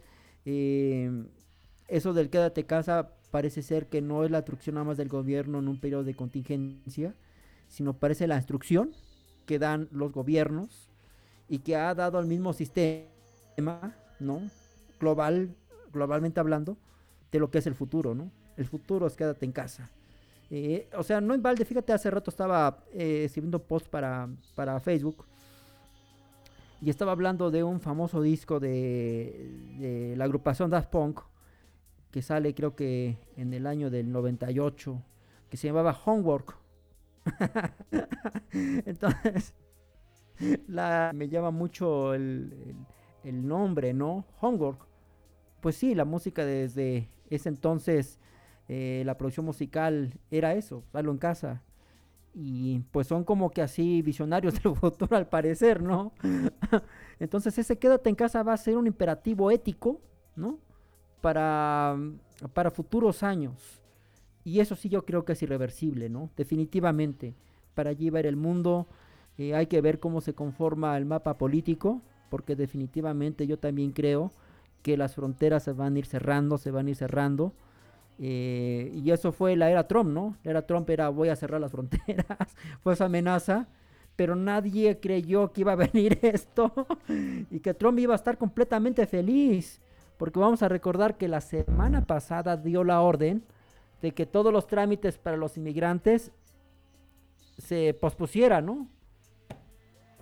eso del quédate casa parece ser que no es la instrucción nada más del gobierno en un periodo de contingencia, sino parece la instrucción que dan los gobiernos y que ha dado al mismo sistema, ¿no? Global, globalmente hablando, de lo que es el futuro, ¿no? El futuro es quédate en casa. Eh, o sea, no en balde, fíjate, hace rato estaba eh, escribiendo post para, para Facebook y estaba hablando de un famoso disco de, la agrupación Daft Punk que sale creo que en el año del 98 que se llamaba Homework. Entonces, me llama mucho el nombre, ¿no? Homework pues sí, la música desde ese entonces, eh, la producción musical era eso, hacerlo en casa. Y pues son como que así visionarios del futuro al parecer, ¿no? entonces ese quédate en casa va a ser un imperativo ético, ¿no? Para, para futuros años. Y eso sí yo creo que es irreversible, ¿no? Definitivamente. Para allí va a ir el mundo. Eh, hay que ver cómo se conforma el mapa político, porque definitivamente yo también creo que las fronteras se van a ir cerrando, se van a ir cerrando. Eh, y eso fue la era Trump, ¿no? La era Trump era voy a cerrar las fronteras, fue esa amenaza, pero nadie creyó que iba a venir esto y que Trump iba a estar completamente feliz, porque vamos a recordar que la semana pasada dio la orden de que todos los trámites para los inmigrantes se pospusieran, ¿no?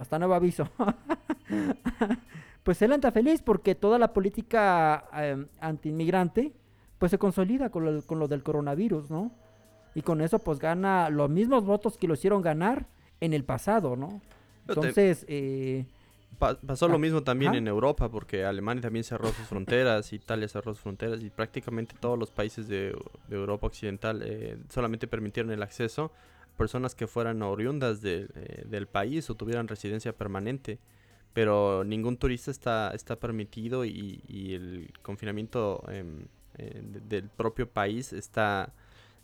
Hasta nuevo aviso. pues él anda feliz porque toda la política eh, anti-inmigrante pues se consolida con lo, con lo del coronavirus, ¿no? Y con eso pues gana los mismos votos que lo hicieron ganar en el pasado, ¿no? Entonces, eh, Pa- pasó lo Ah, mismo también en Europa, porque Alemania también cerró sus fronteras, Italia cerró sus fronteras y prácticamente todos los países de, de Europa Occidental eh, solamente permitieron el acceso personas que fueran oriundas eh, del país o tuvieran residencia permanente. Pero ningún turista está, está permitido y, el confinamiento em, eh, de- del propio país está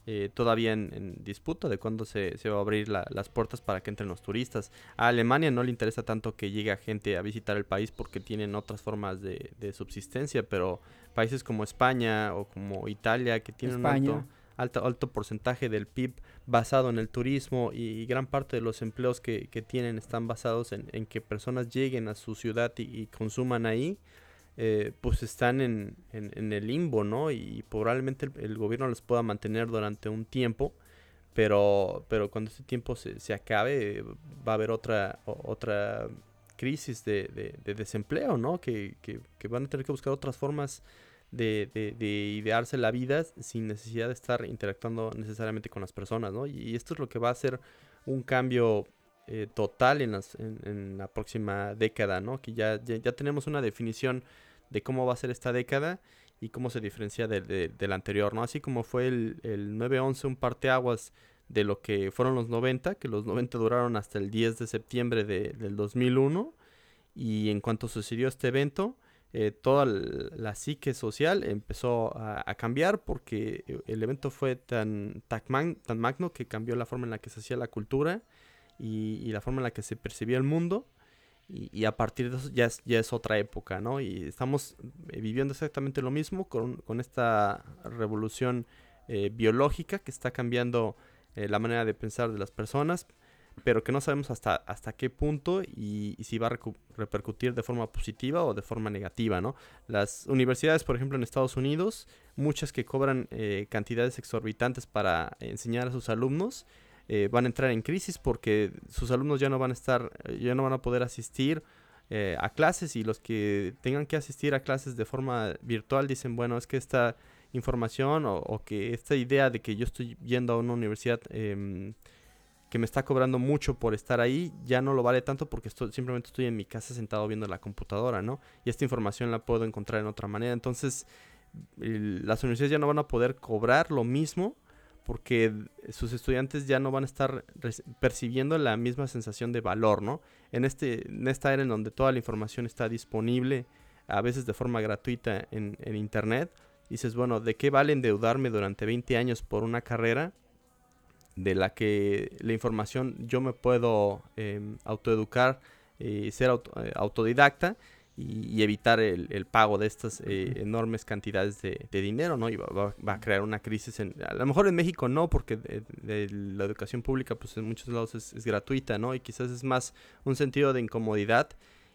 eh, todavía en, disputa de cuándo se, se va a abrir la- las puertas para que entren los turistas. A Alemania no le interesa tanto que llegue gente a visitar el país porque tienen otras formas de, subsistencia, pero países como España o como Italia que tienen España. Alto, alto porcentaje del PIB basado en el turismo y, gran parte de los empleos que, que tienen están basados en, en que personas lleguen a su ciudad y, consuman ahí, eh, pues están en, en- en el limbo, ¿no? Y probablemente el, gobierno los pueda mantener durante un tiempo, pero, pero cuando este tiempo se, se acabe, va a haber otra, otra crisis de, de- de desempleo, ¿no? Que, que- que van a tener que buscar otras formas de, de- de idearse la vida sin necesidad de estar interactuando necesariamente con las personas, ¿no? Y, esto es lo que va a hacer un cambio eh, total en, las- en- la próxima década, ¿no? Que ya, ya, ya tenemos una definición de cómo va a ser esta década y cómo se diferencia de, de- del anterior, ¿no? Así como fue el, el 9-11 un parteaguas de lo que fueron los 90, que los 90 duraron hasta el 10 de septiembre de- del 2001, y en cuanto sucedió este evento, eh, toda la psique social empezó a, cambiar porque eh, el evento fue tan, tan, tan magno que cambió la forma en la que se hacía la cultura y, la forma en la que se percibía el mundo. Y, a partir de eso ya es, ya es otra época, ¿no? Y estamos eh, viviendo exactamente lo mismo con, con esta revolución biológica que está cambiando la manera de pensar de las personas, pero que no sabemos hasta, hasta qué punto y, si va a repercutir de forma positiva o de forma negativa, ¿no? Las universidades, por ejemplo, en Estados Unidos, muchas que cobran eh, cantidades exorbitantes para enseñar a sus alumnos, eh, van a entrar en crisis porque sus alumnos ya no van a estar, ya no van a poder asistir eh, a clases y los que tengan que asistir a clases de forma virtual dicen, bueno, es que esta información o, o que esta idea de que yo estoy yendo a una universidad em, que me está cobrando mucho por estar ahí, ya no lo vale tanto porque estoy, simplemente estoy en mi casa sentado viendo la computadora, ¿no? Y esta información la puedo encontrar en otra manera. Entonces, las universidades ya no van a poder cobrar lo mismo porque sus estudiantes ya no van a estar percibiendo la misma sensación de valor, ¿no? En, este, en esta era en donde toda la información está disponible, a veces de forma gratuita en, en internet, dices, bueno, ¿de qué vale endeudarme durante 20 años por una carrera de la que la información yo me puedo em, autoeducar y ser auto- eh, autodidacta y, y evitar el, el pago de estas eh, enormes cantidades de, de dinero, ¿no? Y va, a crear una crisis en... A lo mejor en México no, porque de- de la educación pública pues en muchos lados es, es gratuita, ¿no? Y quizás es más un sentido de incomodidad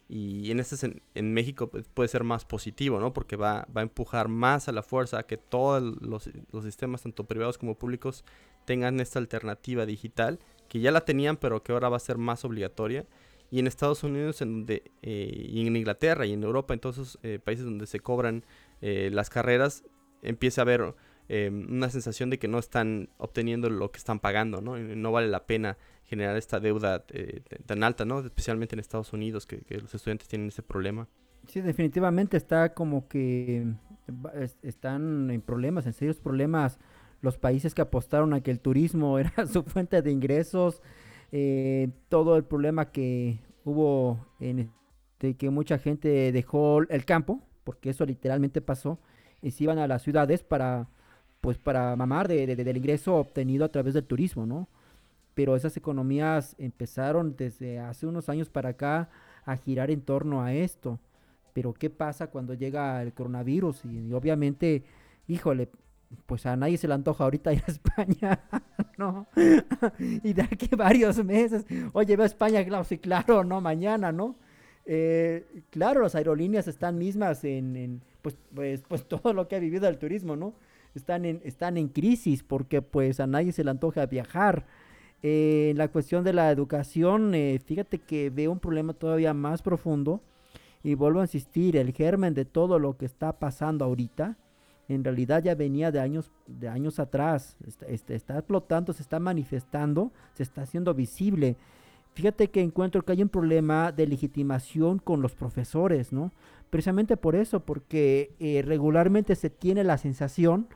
y en este en México pues, puede ser más positivo, ¿no? Porque va, va a empujar más a la fuerza a que todos los, los sistemas, tanto privados como públicos, tengan esta alternativa digital, que ya la tenían, pero que ahora va a ser más obligatoria. Y en Estados Unidos, en donde, eh, y en Inglaterra y en Europa, en todos esos eh, países donde se cobran eh, las carreras, empieza a haber eh, una sensación de que no están obteniendo lo que están pagando, ¿no? No vale la pena generar esta deuda tan alta, ¿no? Especialmente en Estados Unidos, que, que los estudiantes tienen ese problema. Sí, definitivamente está como que es- están en problemas, en serios problemas los países que apostaron a que el turismo era su fuente de ingresos, eh, todo el problema que hubo en de que mucha gente dejó el campo, porque eso literalmente pasó, y se iban a las ciudades para pues para mamar de- de- del ingreso obtenido a través del turismo, ¿no? Pero esas economías empezaron desde hace unos años para acá a girar en torno a esto. Pero ¿qué pasa cuando llega el coronavirus? Y, y obviamente, híjole, pues a nadie se le antoja ahorita ir a España, ¿no? y de aquí varios meses. Oye, ve a España, claro, sí, claro, no, mañana, ¿no? Eh, claro, las aerolíneas están mismas en, en, pues, pues, pues todo lo que ha vivido el turismo, ¿no? Están en, están en crisis porque pues a nadie se le antoja viajar. Eh, en la cuestión de la educación, eh, fíjate que veo un problema todavía más profundo Y vuelvo a insistir, el germen de todo lo que está pasando ahorita, en realidad ya venía de años, de años atrás. Está, está, está explotando, se está manifestando, se está haciendo visible. Fíjate que encuentro que hay un problema de legitimación con los profesores, ¿no? Precisamente por eso, porque eh, regularmente se tiene la sensación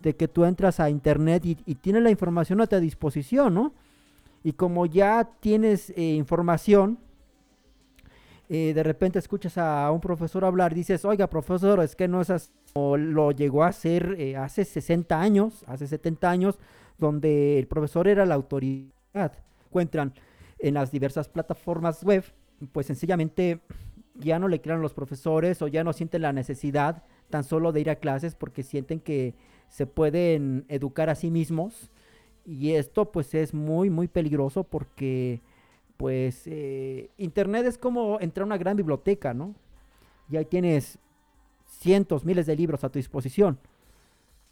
de que tú entras a internet y, y tienes la información a tu disposición, ¿no? Y como ya tienes eh, información, eh, de repente escuchas a un profesor hablar, dices, oiga, profesor, es que no es así. O lo llegó a hacer eh, hace 60 años, hace 70 años, donde el profesor era la autoridad. Encuentran en las diversas plataformas web, pues sencillamente ya no le crean los profesores o ya no sienten la necesidad tan solo de ir a clases porque sienten que se pueden educar a sí mismos y esto pues es muy muy peligroso porque pues eh, internet es como entrar a una gran biblioteca, ¿no? Y ahí tienes cientos, miles de libros a tu disposición.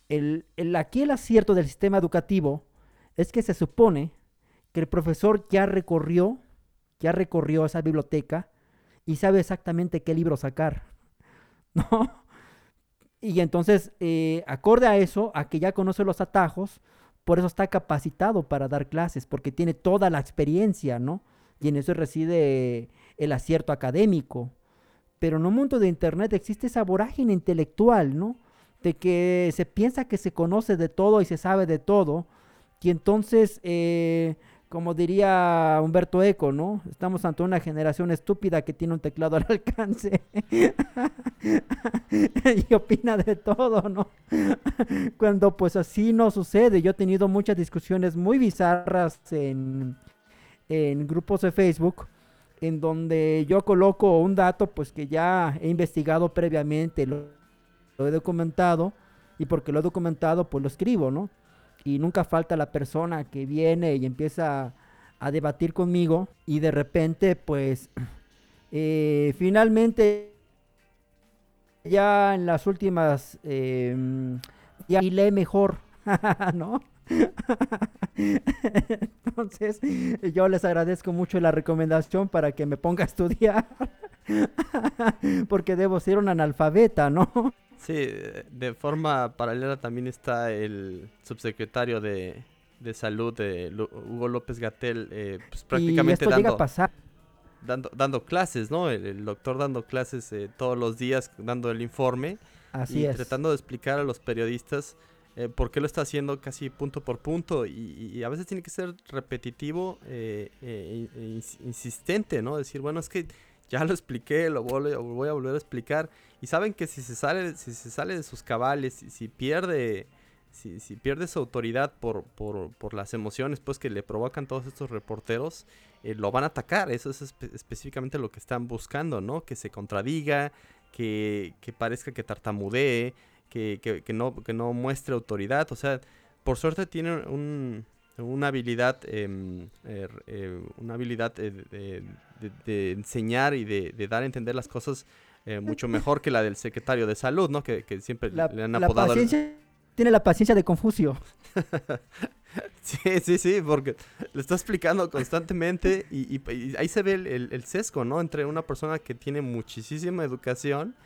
El, aquí el acierto del sistema educativo es que se supone que el profesor ya recorrió, ya recorrió esa biblioteca y sabe exactamente qué libro sacar, ¿no? Y entonces, eh, acorde a eso, a que ya conoce los atajos, por eso está capacitado para dar clases, porque tiene toda la experiencia, ¿no? Y en eso reside el acierto académico. Pero en un mundo de Internet existe esa vorágine intelectual, ¿no? De que se piensa que se conoce de todo y se sabe de todo. Y entonces, eh, como diría Humberto Eco, ¿no? Estamos ante una generación estúpida que tiene un teclado al alcance y opina de todo, ¿no? Cuando pues así no sucede. Yo he tenido muchas discusiones muy bizarras en, en grupos de Facebook en donde yo coloco un dato pues que ya he investigado previamente, lo, he documentado y porque lo he documentado pues lo escribo, ¿no? y nunca falta la persona que viene y empieza a, debatir conmigo y de repente pues eh, finalmente ya en las últimas eh, ya lee mejor, ¿no? Entonces, yo les agradezco mucho la recomendación para que me ponga a estudiar, porque debo ser un analfabeta, ¿no? Sí, de forma paralela también está el subsecretario de, de salud, de Hugo López Gatel, eh, pues prácticamente dando, dando, dando clases, ¿no? El, el doctor dando clases eh, todos los días, dando el informe. Así y es. tratando de explicar a los periodistas eh, por qué lo está haciendo casi punto por punto. Y, a veces tiene que ser repetitivo e insistente, ¿no? Decir, bueno, es que ya lo expliqué, lo voy, a volver a explicar. Y saben que si se sale, si se sale de sus cabales, si, si pierde, si, pierde su autoridad por, las emociones pues que le provocan todos estos reporteros, eh, lo van a atacar. Eso es espe específicamente lo que están buscando, ¿no? Que se contradiga, que parezca que tartamudee, que, que, que, no, que no muestre autoridad. O sea, por suerte tiene un, una habilidad, eh, eh, una habilidad de, de, de, enseñar y de, dar a entender las cosas eh, mucho mejor que la del secretario de salud, ¿no? Que, que siempre la, le han apodado. La paciencia, el... Tiene la paciencia de Confucio. sí, sí, sí, porque le está explicando constantemente y, y, y ahí se ve el, el, el, sesgo, ¿no? Entre una persona que tiene muchísima educación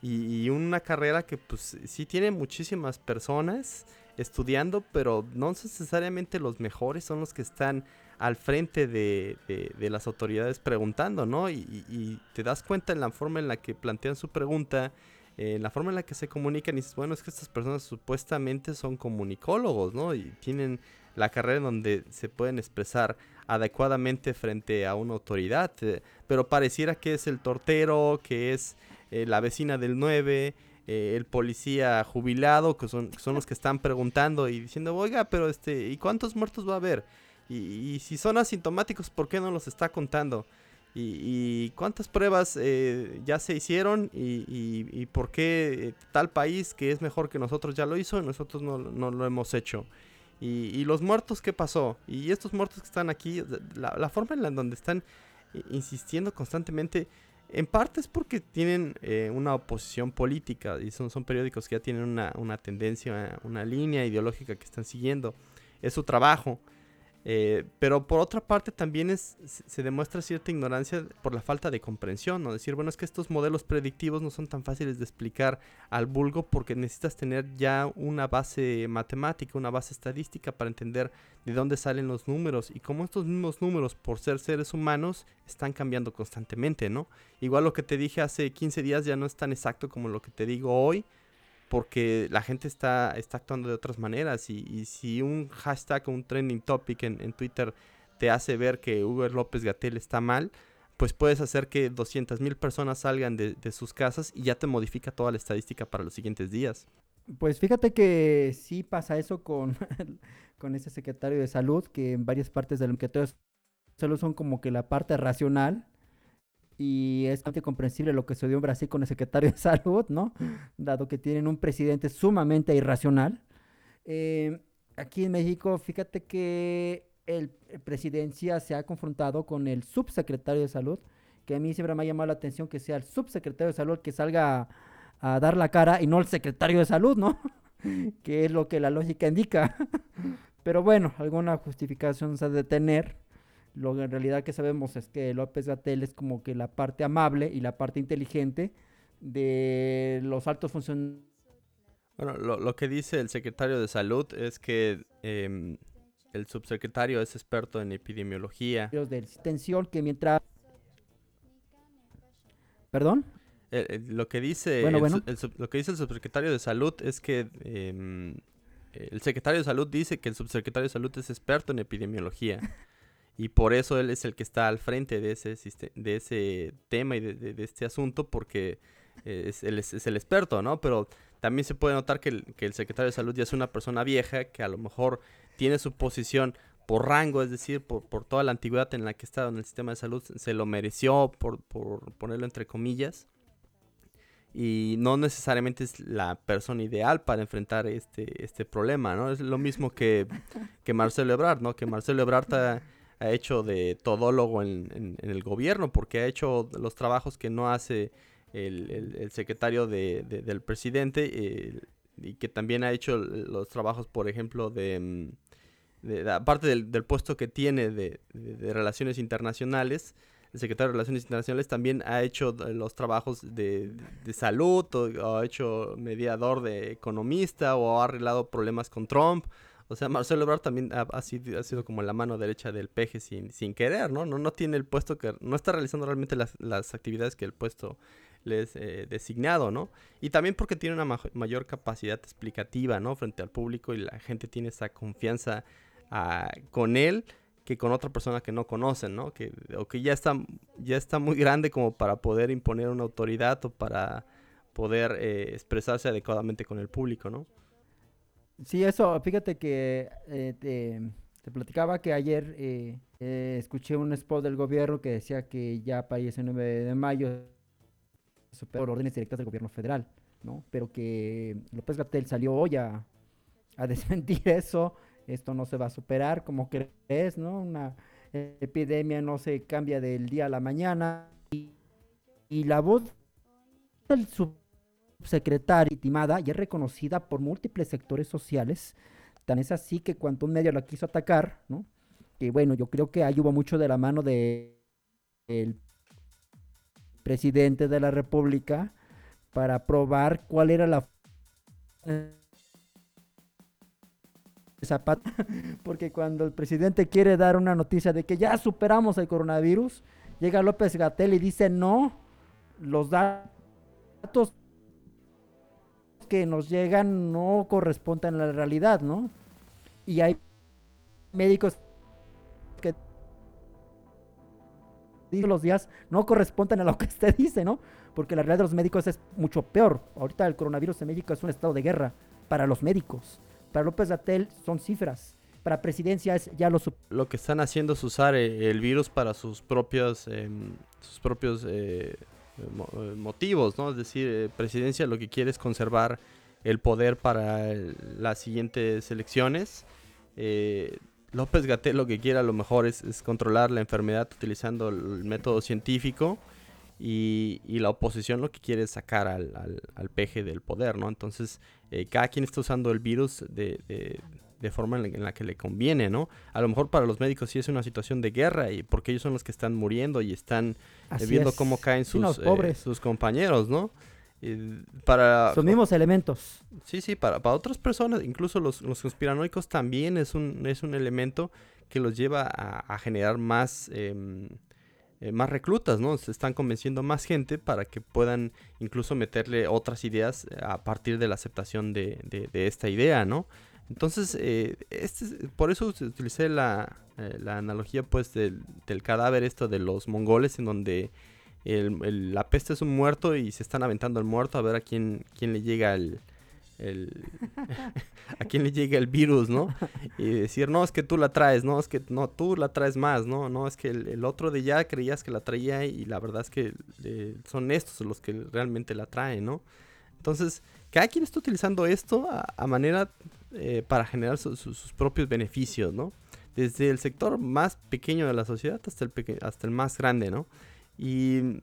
y, una carrera que pues sí tiene muchísimas personas estudiando, pero no necesariamente los mejores son los que están al frente de, de, las autoridades preguntando, ¿no? Y, te das cuenta en la forma en la que plantean su pregunta, en la forma en la que se comunican, y bueno, es que estas personas supuestamente son comunicólogos, ¿no? Y tienen la carrera en donde se pueden expresar adecuadamente frente a una autoridad, eh, pero pareciera que es el tortero, que es eh, la vecina del 9, eh, el policía jubilado, que son, son los que están preguntando y diciendo, oiga, pero este, ¿y cuántos muertos va a haber? Y, y si son asintomáticos, ¿por qué no los está contando? Y, y cuántas pruebas eh, ya se hicieron y, y, por qué tal país que es mejor que nosotros ya lo hizo y nosotros no, no lo hemos hecho. Y, los muertos, ¿qué pasó? Y estos muertos que están aquí, la, la forma en la donde están insistiendo constantemente, en parte es porque tienen eh, una oposición política y son, son periódicos que ya tienen una, una tendencia, una, una, línea ideológica que están siguiendo. Es su trabajo. Eh, pero por otra parte también es, se demuestra cierta ignorancia por la falta de comprensión, ¿no? Decir, bueno, es que estos modelos predictivos no son tan fáciles de explicar al vulgo porque necesitas tener ya una base matemática, una base estadística para entender de dónde salen los números y cómo estos mismos números, por ser seres humanos, están cambiando constantemente, ¿no? Igual lo que te dije hace 15 días ya no es tan exacto como lo que te digo hoy porque la gente está, está actuando de otras maneras y, si un hashtag o un trending topic en, Twitter te hace ver que Hugo López Gatel está mal, pues puedes hacer que 200 mil personas salgan de, sus casas y ya te modifica toda la estadística para los siguientes días. Pues fíjate que sí pasa eso con, con ese secretario de salud, que en varias partes del que solo son como que la parte racional y es bastante comprensible lo que sucedió en Brasil con el secretario de salud, ¿no? Dado que tienen un presidente sumamente irracional. Eh, aquí en México, fíjate que el, presidencia se ha confrontado con el subsecretario de salud, que a mí siempre me ha llamado la atención que sea el subsecretario de salud que salga a, dar la cara y no el secretario de salud, ¿no? que es lo que la lógica indica. Pero bueno, alguna justificación se ha de tener lo que en realidad que sabemos es que López Gatel es como que la parte amable y la parte inteligente de los altos funcionarios. Bueno, lo, que dice el secretario de salud es que em, el subsecretario es experto en epidemiología. De extensión que mientras... ¿Perdón? lo que dice lo que dice el subsecretario de salud es que em, el secretario de salud dice que el subsecretario de salud es experto en epidemiología. Y por eso él es el que está al frente de ese, de ese tema y de, este asunto, porque eh, es, él es, el experto, ¿no? Pero también se puede notar que el, secretario de salud ya es una persona vieja, que a lo mejor tiene su posición por rango, es decir, por, toda la antigüedad en la que está en el sistema de salud, se lo mereció, por, ponerlo entre comillas y no necesariamente es la persona ideal para enfrentar este, este problema, ¿no? Es lo mismo que, que Marcelo Ebrard, ¿no? Que Marcelo Ebrard ha, ha hecho de todólogo en, el gobierno, porque ha hecho los trabajos que no hace el, secretario del presidente eh, y que también ha hecho los trabajos, por ejemplo, de, mm, aparte del, puesto que tiene de, relaciones internacionales, el secretario de Relaciones Internacionales también ha hecho los trabajos de, salud, o, ha hecho mediador de economista, o ha arreglado problemas con Trump. O sea, Marcelo Ebrard también ha, sido, como la mano derecha del peje sin, querer, ¿no? ¿no? No tiene el puesto que... No está realizando realmente las, las actividades que el puesto le es eh, designado, ¿no? Y también porque tiene una mayor capacidad explicativa, ¿no? Frente al público y la gente tiene esa confianza ah, con él que con otra persona que no conocen, ¿no? Que, o que ya está, ya está muy grande como para poder imponer una autoridad o para poder eh, expresarse adecuadamente con el público, ¿no? Sí, eso, fíjate que eh, te, platicaba que ayer eh, eh, escuché un spot del gobierno que decía que ya para ese 9 de mayo por órdenes directas del gobierno federal, ¿no? Pero que López Gatel salió hoy a, desmentir eso, esto no se va a superar, como crees, ¿no? Una epidemia no se cambia del día a la mañana y, y la voz del secretaria intimada y es reconocida por múltiples sectores sociales. Tan es así que cuando un medio la quiso atacar, ¿no? Que bueno, yo creo que ahí hubo mucho de la mano de el presidente de la República para probar cuál era la Zapata, porque cuando el presidente quiere dar una noticia de que ya superamos el coronavirus, llega López Gatel y dice no, los datos que nos llegan no corresponden a la realidad, ¿no? Y hay médicos que los días no corresponden a lo que usted dice, ¿no? Porque la realidad de los médicos es mucho peor. Ahorita el coronavirus en México es un estado de guerra para los médicos. Para López Gatel son cifras. Para presidencia es ya lo... Lo que están haciendo es usar eh, el virus para sus propios, em, sus propios eh, motivos, ¿no? Es decir, eh, presidencia lo que quiere es conservar el poder para las siguientes elecciones. Eh, López Gatel lo que quiere a lo mejor es, controlar la enfermedad utilizando el método científico y, la oposición lo que quiere es sacar al, al, peje del poder, ¿no? Entonces, cada quien está usando el virus de forma en la, que le conviene, ¿no? A lo mejor para los médicos sí es una situación de guerra y porque ellos son los que están muriendo y están eh, viendo cómo caen sus, eh, sus compañeros, ¿no? para Son mismos elementos. Sí, sí, para, para otras personas, incluso los, los conspiranoicos también es un, es un elemento que los lleva a, generar más, em, eh, más reclutas, ¿no? Se están convenciendo más gente para que puedan incluso meterle otras ideas a partir de la aceptación de, de, esta idea, ¿no? Entonces, eh, este, por eso utilicé la, eh, la analogía pues del, del, cadáver esto de los mongoles en donde el, la peste es un muerto y se están aventando al muerto a ver a quién, quién le llega el, a quién le llega el virus, ¿no? Y decir, no, es que tú la traes, no, es que no, tú la traes más, no, no, es que el, otro de ya creías que la traía y la verdad es que eh, son estos los que realmente la traen, ¿no? Entonces, cada quien está utilizando esto a, manera eh, para generar sus propios beneficios, ¿no? Desde el sector más pequeño de la sociedad hasta el, hasta el más grande, ¿no? Y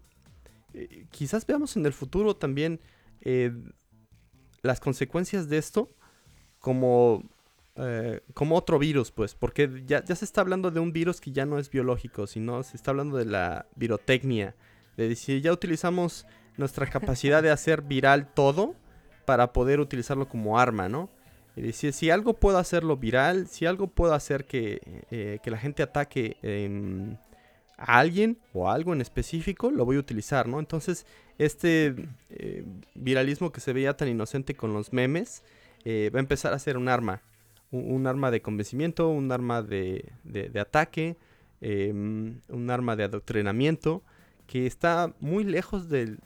eh, quizás veamos en el futuro también eh, las consecuencias de esto como, eh, como otro virus, pues, porque ya, ya, se está hablando de un virus que ya no es biológico, sino se está hablando de la virotecnia, de decir, ya utilizamos nuestra capacidad de hacer viral todo para poder utilizarlo como arma, ¿no? Es decir, si algo puedo hacerlo viral, si algo puedo hacer que, que la gente ataque a alguien o algo en específico, lo voy a utilizar, ¿no? Entonces, este eh, viralismo que se veía tan inocente con los memes, eh, va a empezar a ser un arma, un, arma de convencimiento, un arma de, de, ataque, em, un arma de adoctrinamiento, que está muy lejos del,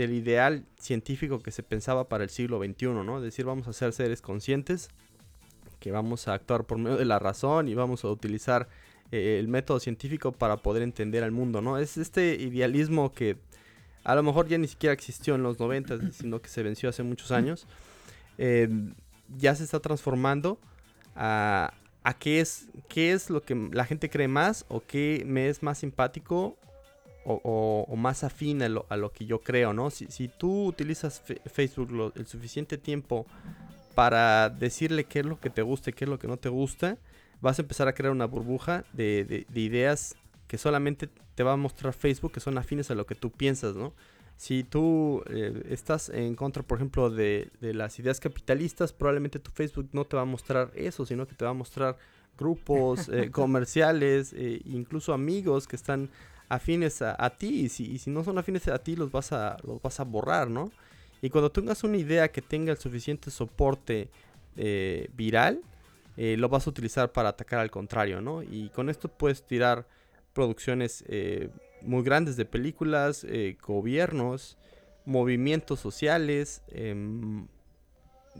del ideal científico que se pensaba para el siglo XXI, ¿no? Es decir, vamos a ser seres conscientes, que vamos a actuar por medio de la razón y vamos a utilizar eh, el método científico para poder entender al mundo, ¿no? Es este idealismo que a lo mejor ya ni siquiera existió en los 90, sino que se venció hace muchos años, em, ya se está transformando a, a, qué, es, qué es lo que la gente cree más o qué me es más simpático o, más afín a lo, a lo, que yo creo, ¿no? Si, si tú utilizas Facebook el suficiente tiempo para decirle qué es lo que te gusta y qué es lo que no te gusta, vas a empezar a crear una burbuja de, ideas que solamente te va a mostrar Facebook que son afines a lo que tú piensas, ¿no? Si tú eh, estás en contra, por ejemplo, de, las ideas capitalistas, probablemente tu Facebook no te va a mostrar eso, sino que te va a mostrar grupos eh, comerciales, eh, incluso amigos que están afines a, ti. Y si, si, no son afines a ti, los vas a, los vas a borrar, ¿no? Y cuando tengas una idea que tenga el suficiente soporte viral, eh, lo vas a utilizar para atacar al contrario, ¿no? Y con esto puedes tirar producciones eh, muy grandes de películas, eh, gobiernos, movimientos sociales, em,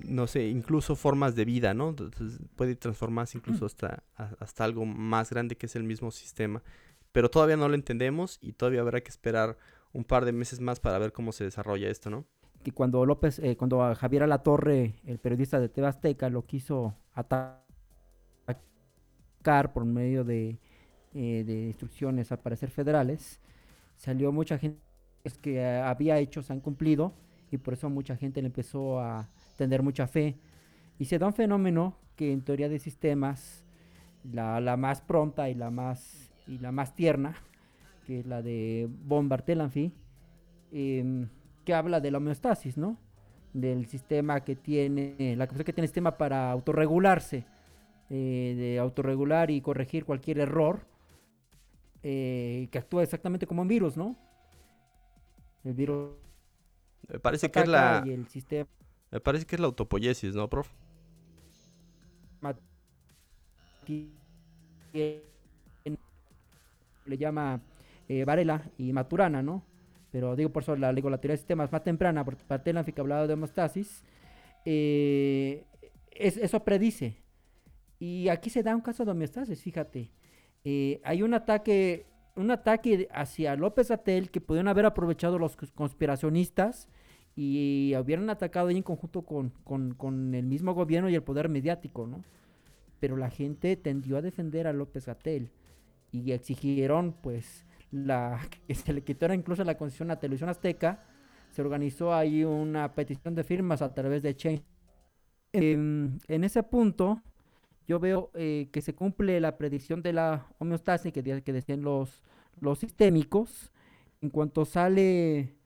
no sé, incluso formas de vida, ¿no? Entonces puede transformarse incluso hasta, hasta algo más grande que es el mismo sistema. Pero todavía no lo entendemos y todavía habrá que esperar un par de meses más para ver cómo se desarrolla esto, ¿no? Y cuando López, cuando Javier Alatorre, el periodista de Tebasteca, lo quiso atacar por medio de, eh, de instrucciones al parecer federales, salió mucha gente que había hecho, se han cumplido y por eso mucha gente le empezó a tener mucha fe. Y se da un fenómeno que en teoría de sistemas, la, la más pronta y la más, y la más tierna, que es la de Von Bartelanfi, em, que habla de la homeostasis, ¿no? Del sistema que tiene, la capacidad que tiene el sistema para autorregularse eh, de autorregular y corregir cualquier error eh, que actúa exactamente como un virus, ¿no? El virus. Me parece que es la. Me parece que es la autopoiesis, ¿no, prof? Le llama eh, Varela y Maturana, ¿no? Pero digo por eso la, digo, la teoría de sistemas más temprana, porque Varela que hablaba de homeostasis, es, eso predice y aquí se da un caso de homeostasis, fíjate. Eh, hay un ataque, un ataque hacia López Atel que pudieron haber aprovechado los conspiracionistas y hubieran atacado ahí en conjunto con, el mismo gobierno y el poder mediático, ¿no? Pero la gente tendió a defender a López Atel y exigieron, pues, la que se le quitara incluso la concesión a Televisión Azteca. Se organizó ahí una petición de firmas a través de Change em, en ese punto, yo veo eh, que se cumple la predicción de la homeostasis que, que decían los, los sistémicos. En cuanto sale,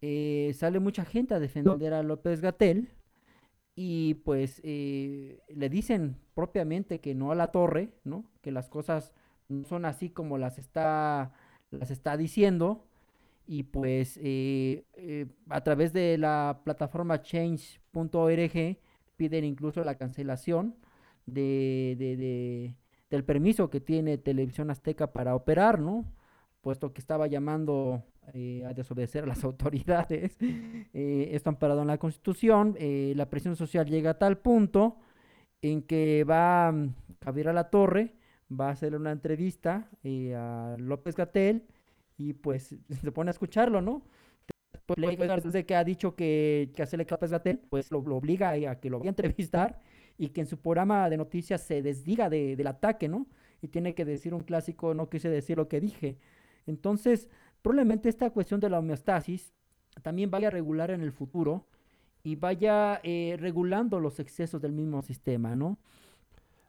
eh, sale mucha gente a defender a López Gatel y pues eh, le dicen propiamente que no a la torre, ¿no? Que las cosas no son así como las está, las está diciendo y pues eh, eh, a través de la plataforma change.org piden incluso la cancelación de, de, del permiso que tiene Televisión Azteca para operar, ¿no? Puesto que estaba llamando eh, a desobedecer a las autoridades. esto amparado en la Constitución. la presión social llega a tal punto en que va mm, Javier a la Torre, va a hacerle una entrevista a López Gatel y pues se pone a escucharlo, ¿no? Pues, desde que ha dicho que, que hacerle capas Gatel, pues lo, obliga a que lo vaya a entrevistar y que en su programa de noticias se desdiga de, del ataque, ¿no? Y tiene que decir un clásico, no quise decir lo que dije. Entonces, probablemente esta cuestión de la homeostasis también vaya a regular en el futuro y vaya eh, regulando los excesos del mismo sistema, ¿no?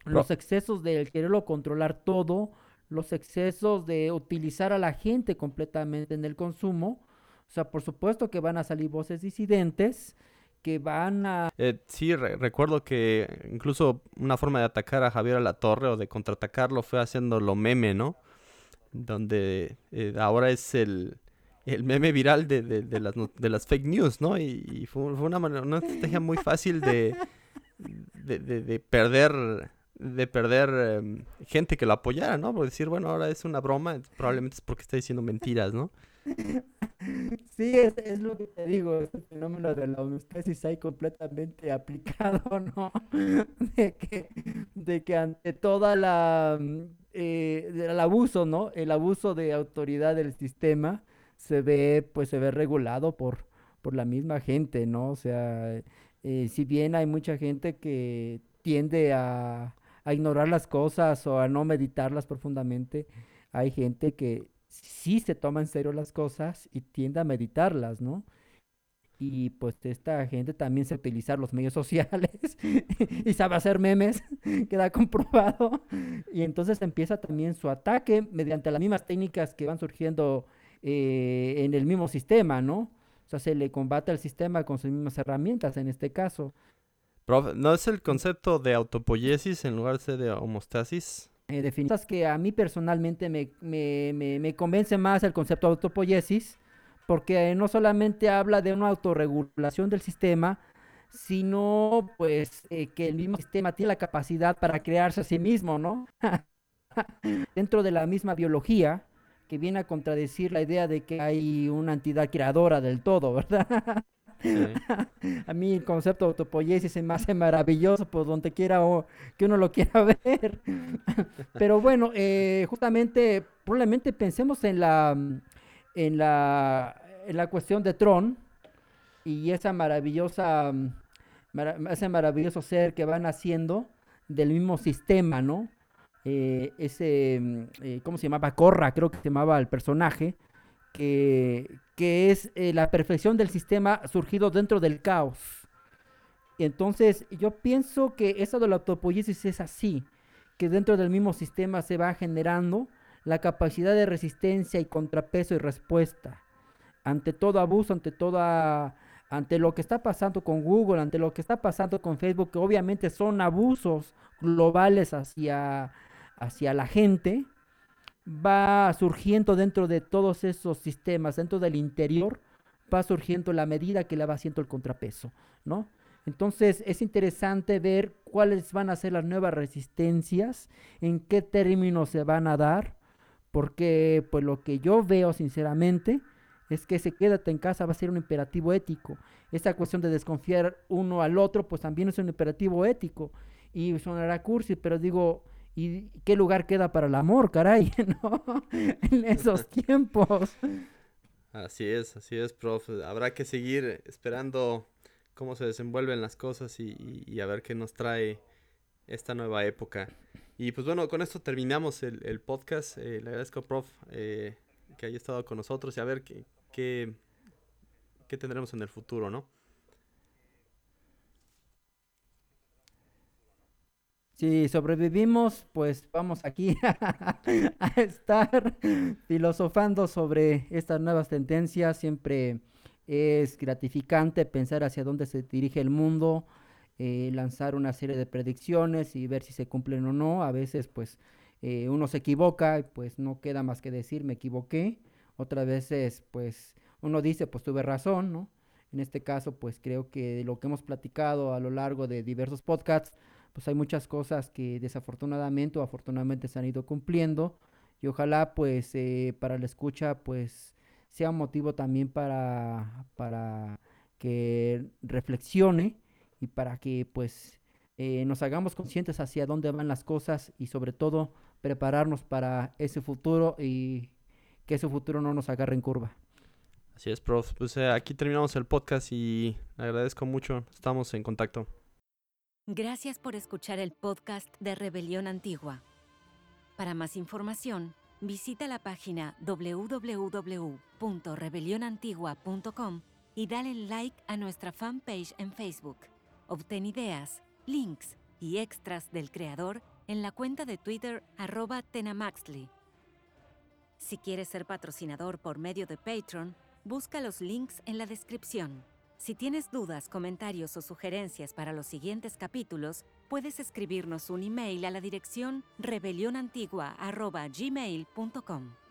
Los excesos del quererlo controlar todo, los excesos de utilizar a la gente completamente en el consumo. O sea, por supuesto que van a salir voces disidentes que van a... Eh, sí, recuerdo que incluso una forma de atacar a Javier a la Torre o de contraatacarlo fue haciéndolo meme, ¿no? Donde eh, ahora es el, el meme viral de, de, las, de las fake news, ¿no? Y, fue, una, una estrategia muy fácil de, de, de perder de perder em, gente que lo apoyara, ¿no? Por decir, bueno, ahora es una broma, probablemente es porque está diciendo mentiras, ¿no? Sí, es, lo que te digo, este fenómeno de la homeostasis hay completamente aplicado, ¿no? De que, de que ante toda la, mm, eh, el abuso, ¿no? El abuso de autoridad del sistema se ve, pues se ve regulado por, por la misma gente, ¿no? O sea, eh, si bien hay mucha gente que tiende a, a ignorar las cosas o a no meditarlas profundamente. Hay gente que sí se toma en serio las cosas y tiende a meditarlas, ¿no? Y pues esta gente también sabe utilizar los medios sociales y sabe hacer memes, queda comprobado. Y entonces empieza también su ataque mediante las mismas técnicas que van surgiendo eh, en el mismo sistema, ¿no? O sea, se le combate al sistema con sus mismas herramientas en este caso. ¿No es el concepto de autopoiesis en lugar de homostasis? Eh, que a mí personalmente me, me, me, convence más el concepto de autopoiesis, porque no solamente habla de una autorregulación del sistema, sino pues eh, que el mismo sistema tiene la capacidad para crearse a sí mismo, ¿no? Dentro de la misma biología, que viene a contradecir la idea de que hay una entidad creadora del todo, ¿verdad? a mí el concepto de autopoiesis se me hace maravilloso por donde quiera o que uno lo quiera ver. Pero bueno, eh, justamente, probablemente pensemos en la, en la, en la cuestión de Tron y esa maravillosa, ese maravilloso ser que van haciendo del mismo sistema, ¿no? Eh, ese, eh, ¿cómo se llamaba? Corra, creo que se llamaba el personaje, que, que es eh, la perfección del sistema surgido dentro del caos. Entonces, yo pienso que eso de la autopoiesis es así, que dentro del mismo sistema se va generando la capacidad de resistencia y contrapeso y respuesta ante todo abuso, ante toda ante lo que está pasando con Google, ante lo que está pasando con Facebook, que obviamente son abusos globales hacia, hacia la gente, va surgiendo dentro de todos esos sistemas, dentro del interior, va surgiendo la medida que le va haciendo el contrapeso, ¿no? Entonces es interesante ver cuáles van a ser las nuevas resistencias, en qué términos se van a dar, porque pues lo que yo veo sinceramente es que ese quédate en casa va a ser un imperativo ético. Esta cuestión de desconfiar uno al otro pues también es un imperativo ético y sonará cursi, pero digo, ¿Y qué lugar queda para el amor, caray? ¿no? en esos tiempos. Así es, así es, prof. Habrá que seguir esperando cómo se desenvuelven las cosas y, a ver qué nos trae esta nueva época. Y pues bueno, con esto terminamos el, podcast. Eh, le agradezco, prof, eh, que haya estado con nosotros y a ver qué, qué, qué tendremos en el futuro, ¿no? Si sobrevivimos, pues vamos aquí a estar filosofando sobre estas nuevas tendencias. Siempre es gratificante pensar hacia dónde se dirige el mundo, eh, lanzar una serie de predicciones y ver si se cumplen o no. A veces, pues, eh, uno se equivoca y pues no queda más que decir me equivoqué. Otras veces, pues, uno dice, pues tuve razón, ¿no? En este caso, pues creo que lo que hemos platicado a lo largo de diversos podcasts, pues hay muchas cosas que desafortunadamente o afortunadamente se han ido cumpliendo y ojalá pues eh, para la escucha pues sea un motivo también para, para que reflexione y para que pues eh, nos hagamos conscientes hacia dónde van las cosas y sobre todo prepararnos para ese futuro y que ese futuro no nos agarre en curva. Así es, prof. Pues eh, aquí terminamos el podcast y le agradezco mucho. Estamos en contacto. Gracias por escuchar el podcast de Rebelión Antigua. Para más información, visita la página www.rebelionantigua.com y dale like a nuestra fanpage en Facebook. Obtén ideas, links y extras del creador en la cuenta de Twitter arroba tenamaxley. Si quieres ser patrocinador por medio de Patreon, busca los links en la descripción. Si tienes dudas, comentarios o sugerencias para los siguientes capítulos, puedes escribirnos un email a la dirección rebelionantigua.gmail.com.